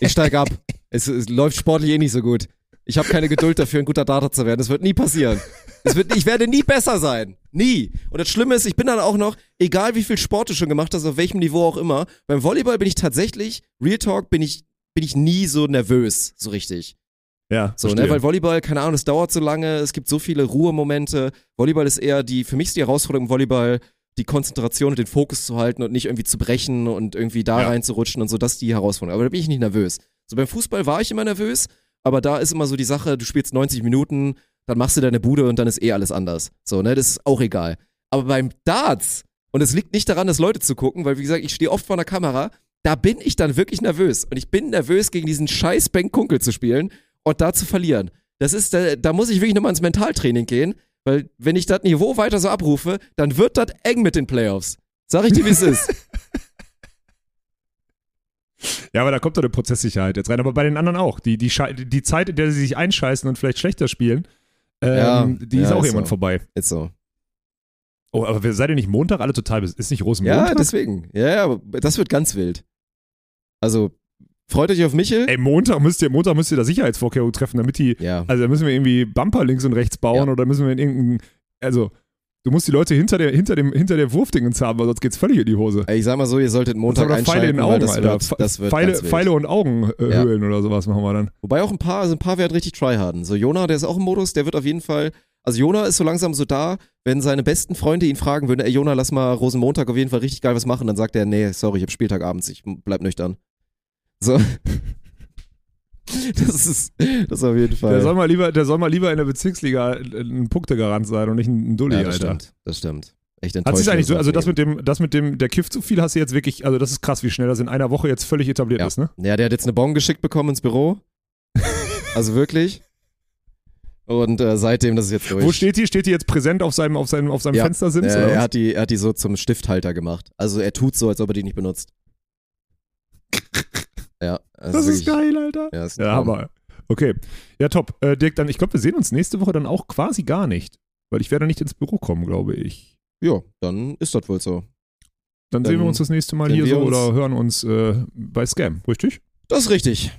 Ich steig ab. es, es läuft sportlich eh nicht so gut. Ich habe keine Geduld dafür, ein guter Data zu werden. Das wird nie passieren. Es wird, ich werde nie besser sein. Nie. Und das Schlimme ist, ich bin dann auch noch, egal wie viel Sport du schon gemacht hast, auf welchem Niveau auch immer, beim Volleyball bin ich tatsächlich, Real Talk, bin ich, bin ich nie so nervös, so richtig. Ja, So, verstehe. ne, weil Volleyball, keine Ahnung, es dauert so lange, es gibt so viele Ruhemomente. Volleyball ist eher die, für mich ist die Herausforderung im Volleyball, die Konzentration und den Fokus zu halten und nicht irgendwie zu brechen und irgendwie da Ja. reinzurutschen und so, das ist die Herausforderung. Aber da bin ich nicht nervös. So beim Fußball war ich immer nervös, aber da ist immer so die Sache, du spielst 90 Minuten, dann machst du deine Bude und dann ist eh alles anders. So, ne, das ist auch egal. Aber beim Darts, und es liegt nicht daran, dass Leute zu gucken, weil wie gesagt, ich stehe oft vor einer Kamera, da bin ich dann wirklich nervös. Und ich bin nervös, gegen diesen scheiß Ben Kunkel zu spielen und da zu verlieren. Das ist, da, da muss ich wirklich nochmal ins Mentaltraining gehen, weil wenn ich das Niveau weiter so abrufe, dann wird das eng mit den Playoffs. Sag ich dir, wie es ist. Ja, aber da kommt doch eine Prozesssicherheit jetzt rein. Aber bei den anderen auch. Die, die, die Zeit, in der sie sich einscheißen und vielleicht schlechter spielen, ähm, Ja, die ja, ist auch ist irgendwann so. vorbei. Ist so. Oh, aber seid ihr nicht Montag alle total Ist nicht Rosenmontag? Ja, deswegen. Ja, ja, aber das wird ganz wild. Also, freut euch auf Michel. Ey, Montag müsst ihr, Montag müsst ihr da Sicherheitsvorkehrungen treffen, damit die, Ja. also da müssen wir irgendwie Bumper links und rechts bauen Ja. oder müssen wir in irgendein, also du musst die Leute hinter der, hinter dem, hinter der Wurfdingens haben, weil sonst geht's völlig in die Hose. Ey, Ich sag mal so, ihr solltet Montag haben wir Pfeile in einschalten, den Augen, das Alter. wird, das wird Pfeile. Pfeile und Augenhöhlen Ja. oder sowas machen wir dann. Wobei auch ein paar, also ein paar werden richtig tryharden. So Jona, der ist auch im Modus, der wird auf jeden Fall, also Jona ist so langsam so da, wenn seine besten Freunde ihn fragen würden, ey Jona, lass mal Rosenmontag auf jeden Fall richtig geil was machen, dann sagt er, nee, sorry, ich hab Spieltag abends, ich bleib nüchtern. So. Das ist, das ist auf jeden Fall. Der soll, mal lieber, der soll mal lieber in der Bezirksliga ein Punktegarant sein und nicht ein Dulli, ja, das Alter. stimmt, das stimmt. Echt Hat sich eigentlich so, also das mit dem, das mit dem, der kifft zu viel hast du jetzt wirklich, also das ist krass, wie schnell das in einer Woche jetzt völlig etabliert Ja. ist, ne? Ja, der hat jetzt eine Bon geschickt bekommen ins Büro. Also wirklich. Und äh, seitdem, das ist jetzt durch. Wo steht die? Steht die jetzt präsent auf seinem, auf seinem, auf seinem Ja. Fenstersims? Äh, oder er, hat die, er hat die so zum Stifthalter gemacht. Also er tut so, als ob er die nicht benutzt. Ja, also Das ist wirklich- geil, Alter. Ja, ist Ja, aber. Okay. Ja, top. Äh, Dirk, dann, ich glaube, wir sehen uns nächste Woche dann auch quasi gar nicht. Weil ich werde nicht ins Büro kommen, glaube ich. Ja, dann ist das wohl so. Dann, Dann sehen wir uns das nächste Mal hier so oder hören uns äh, bei Scam, richtig? Das ist richtig.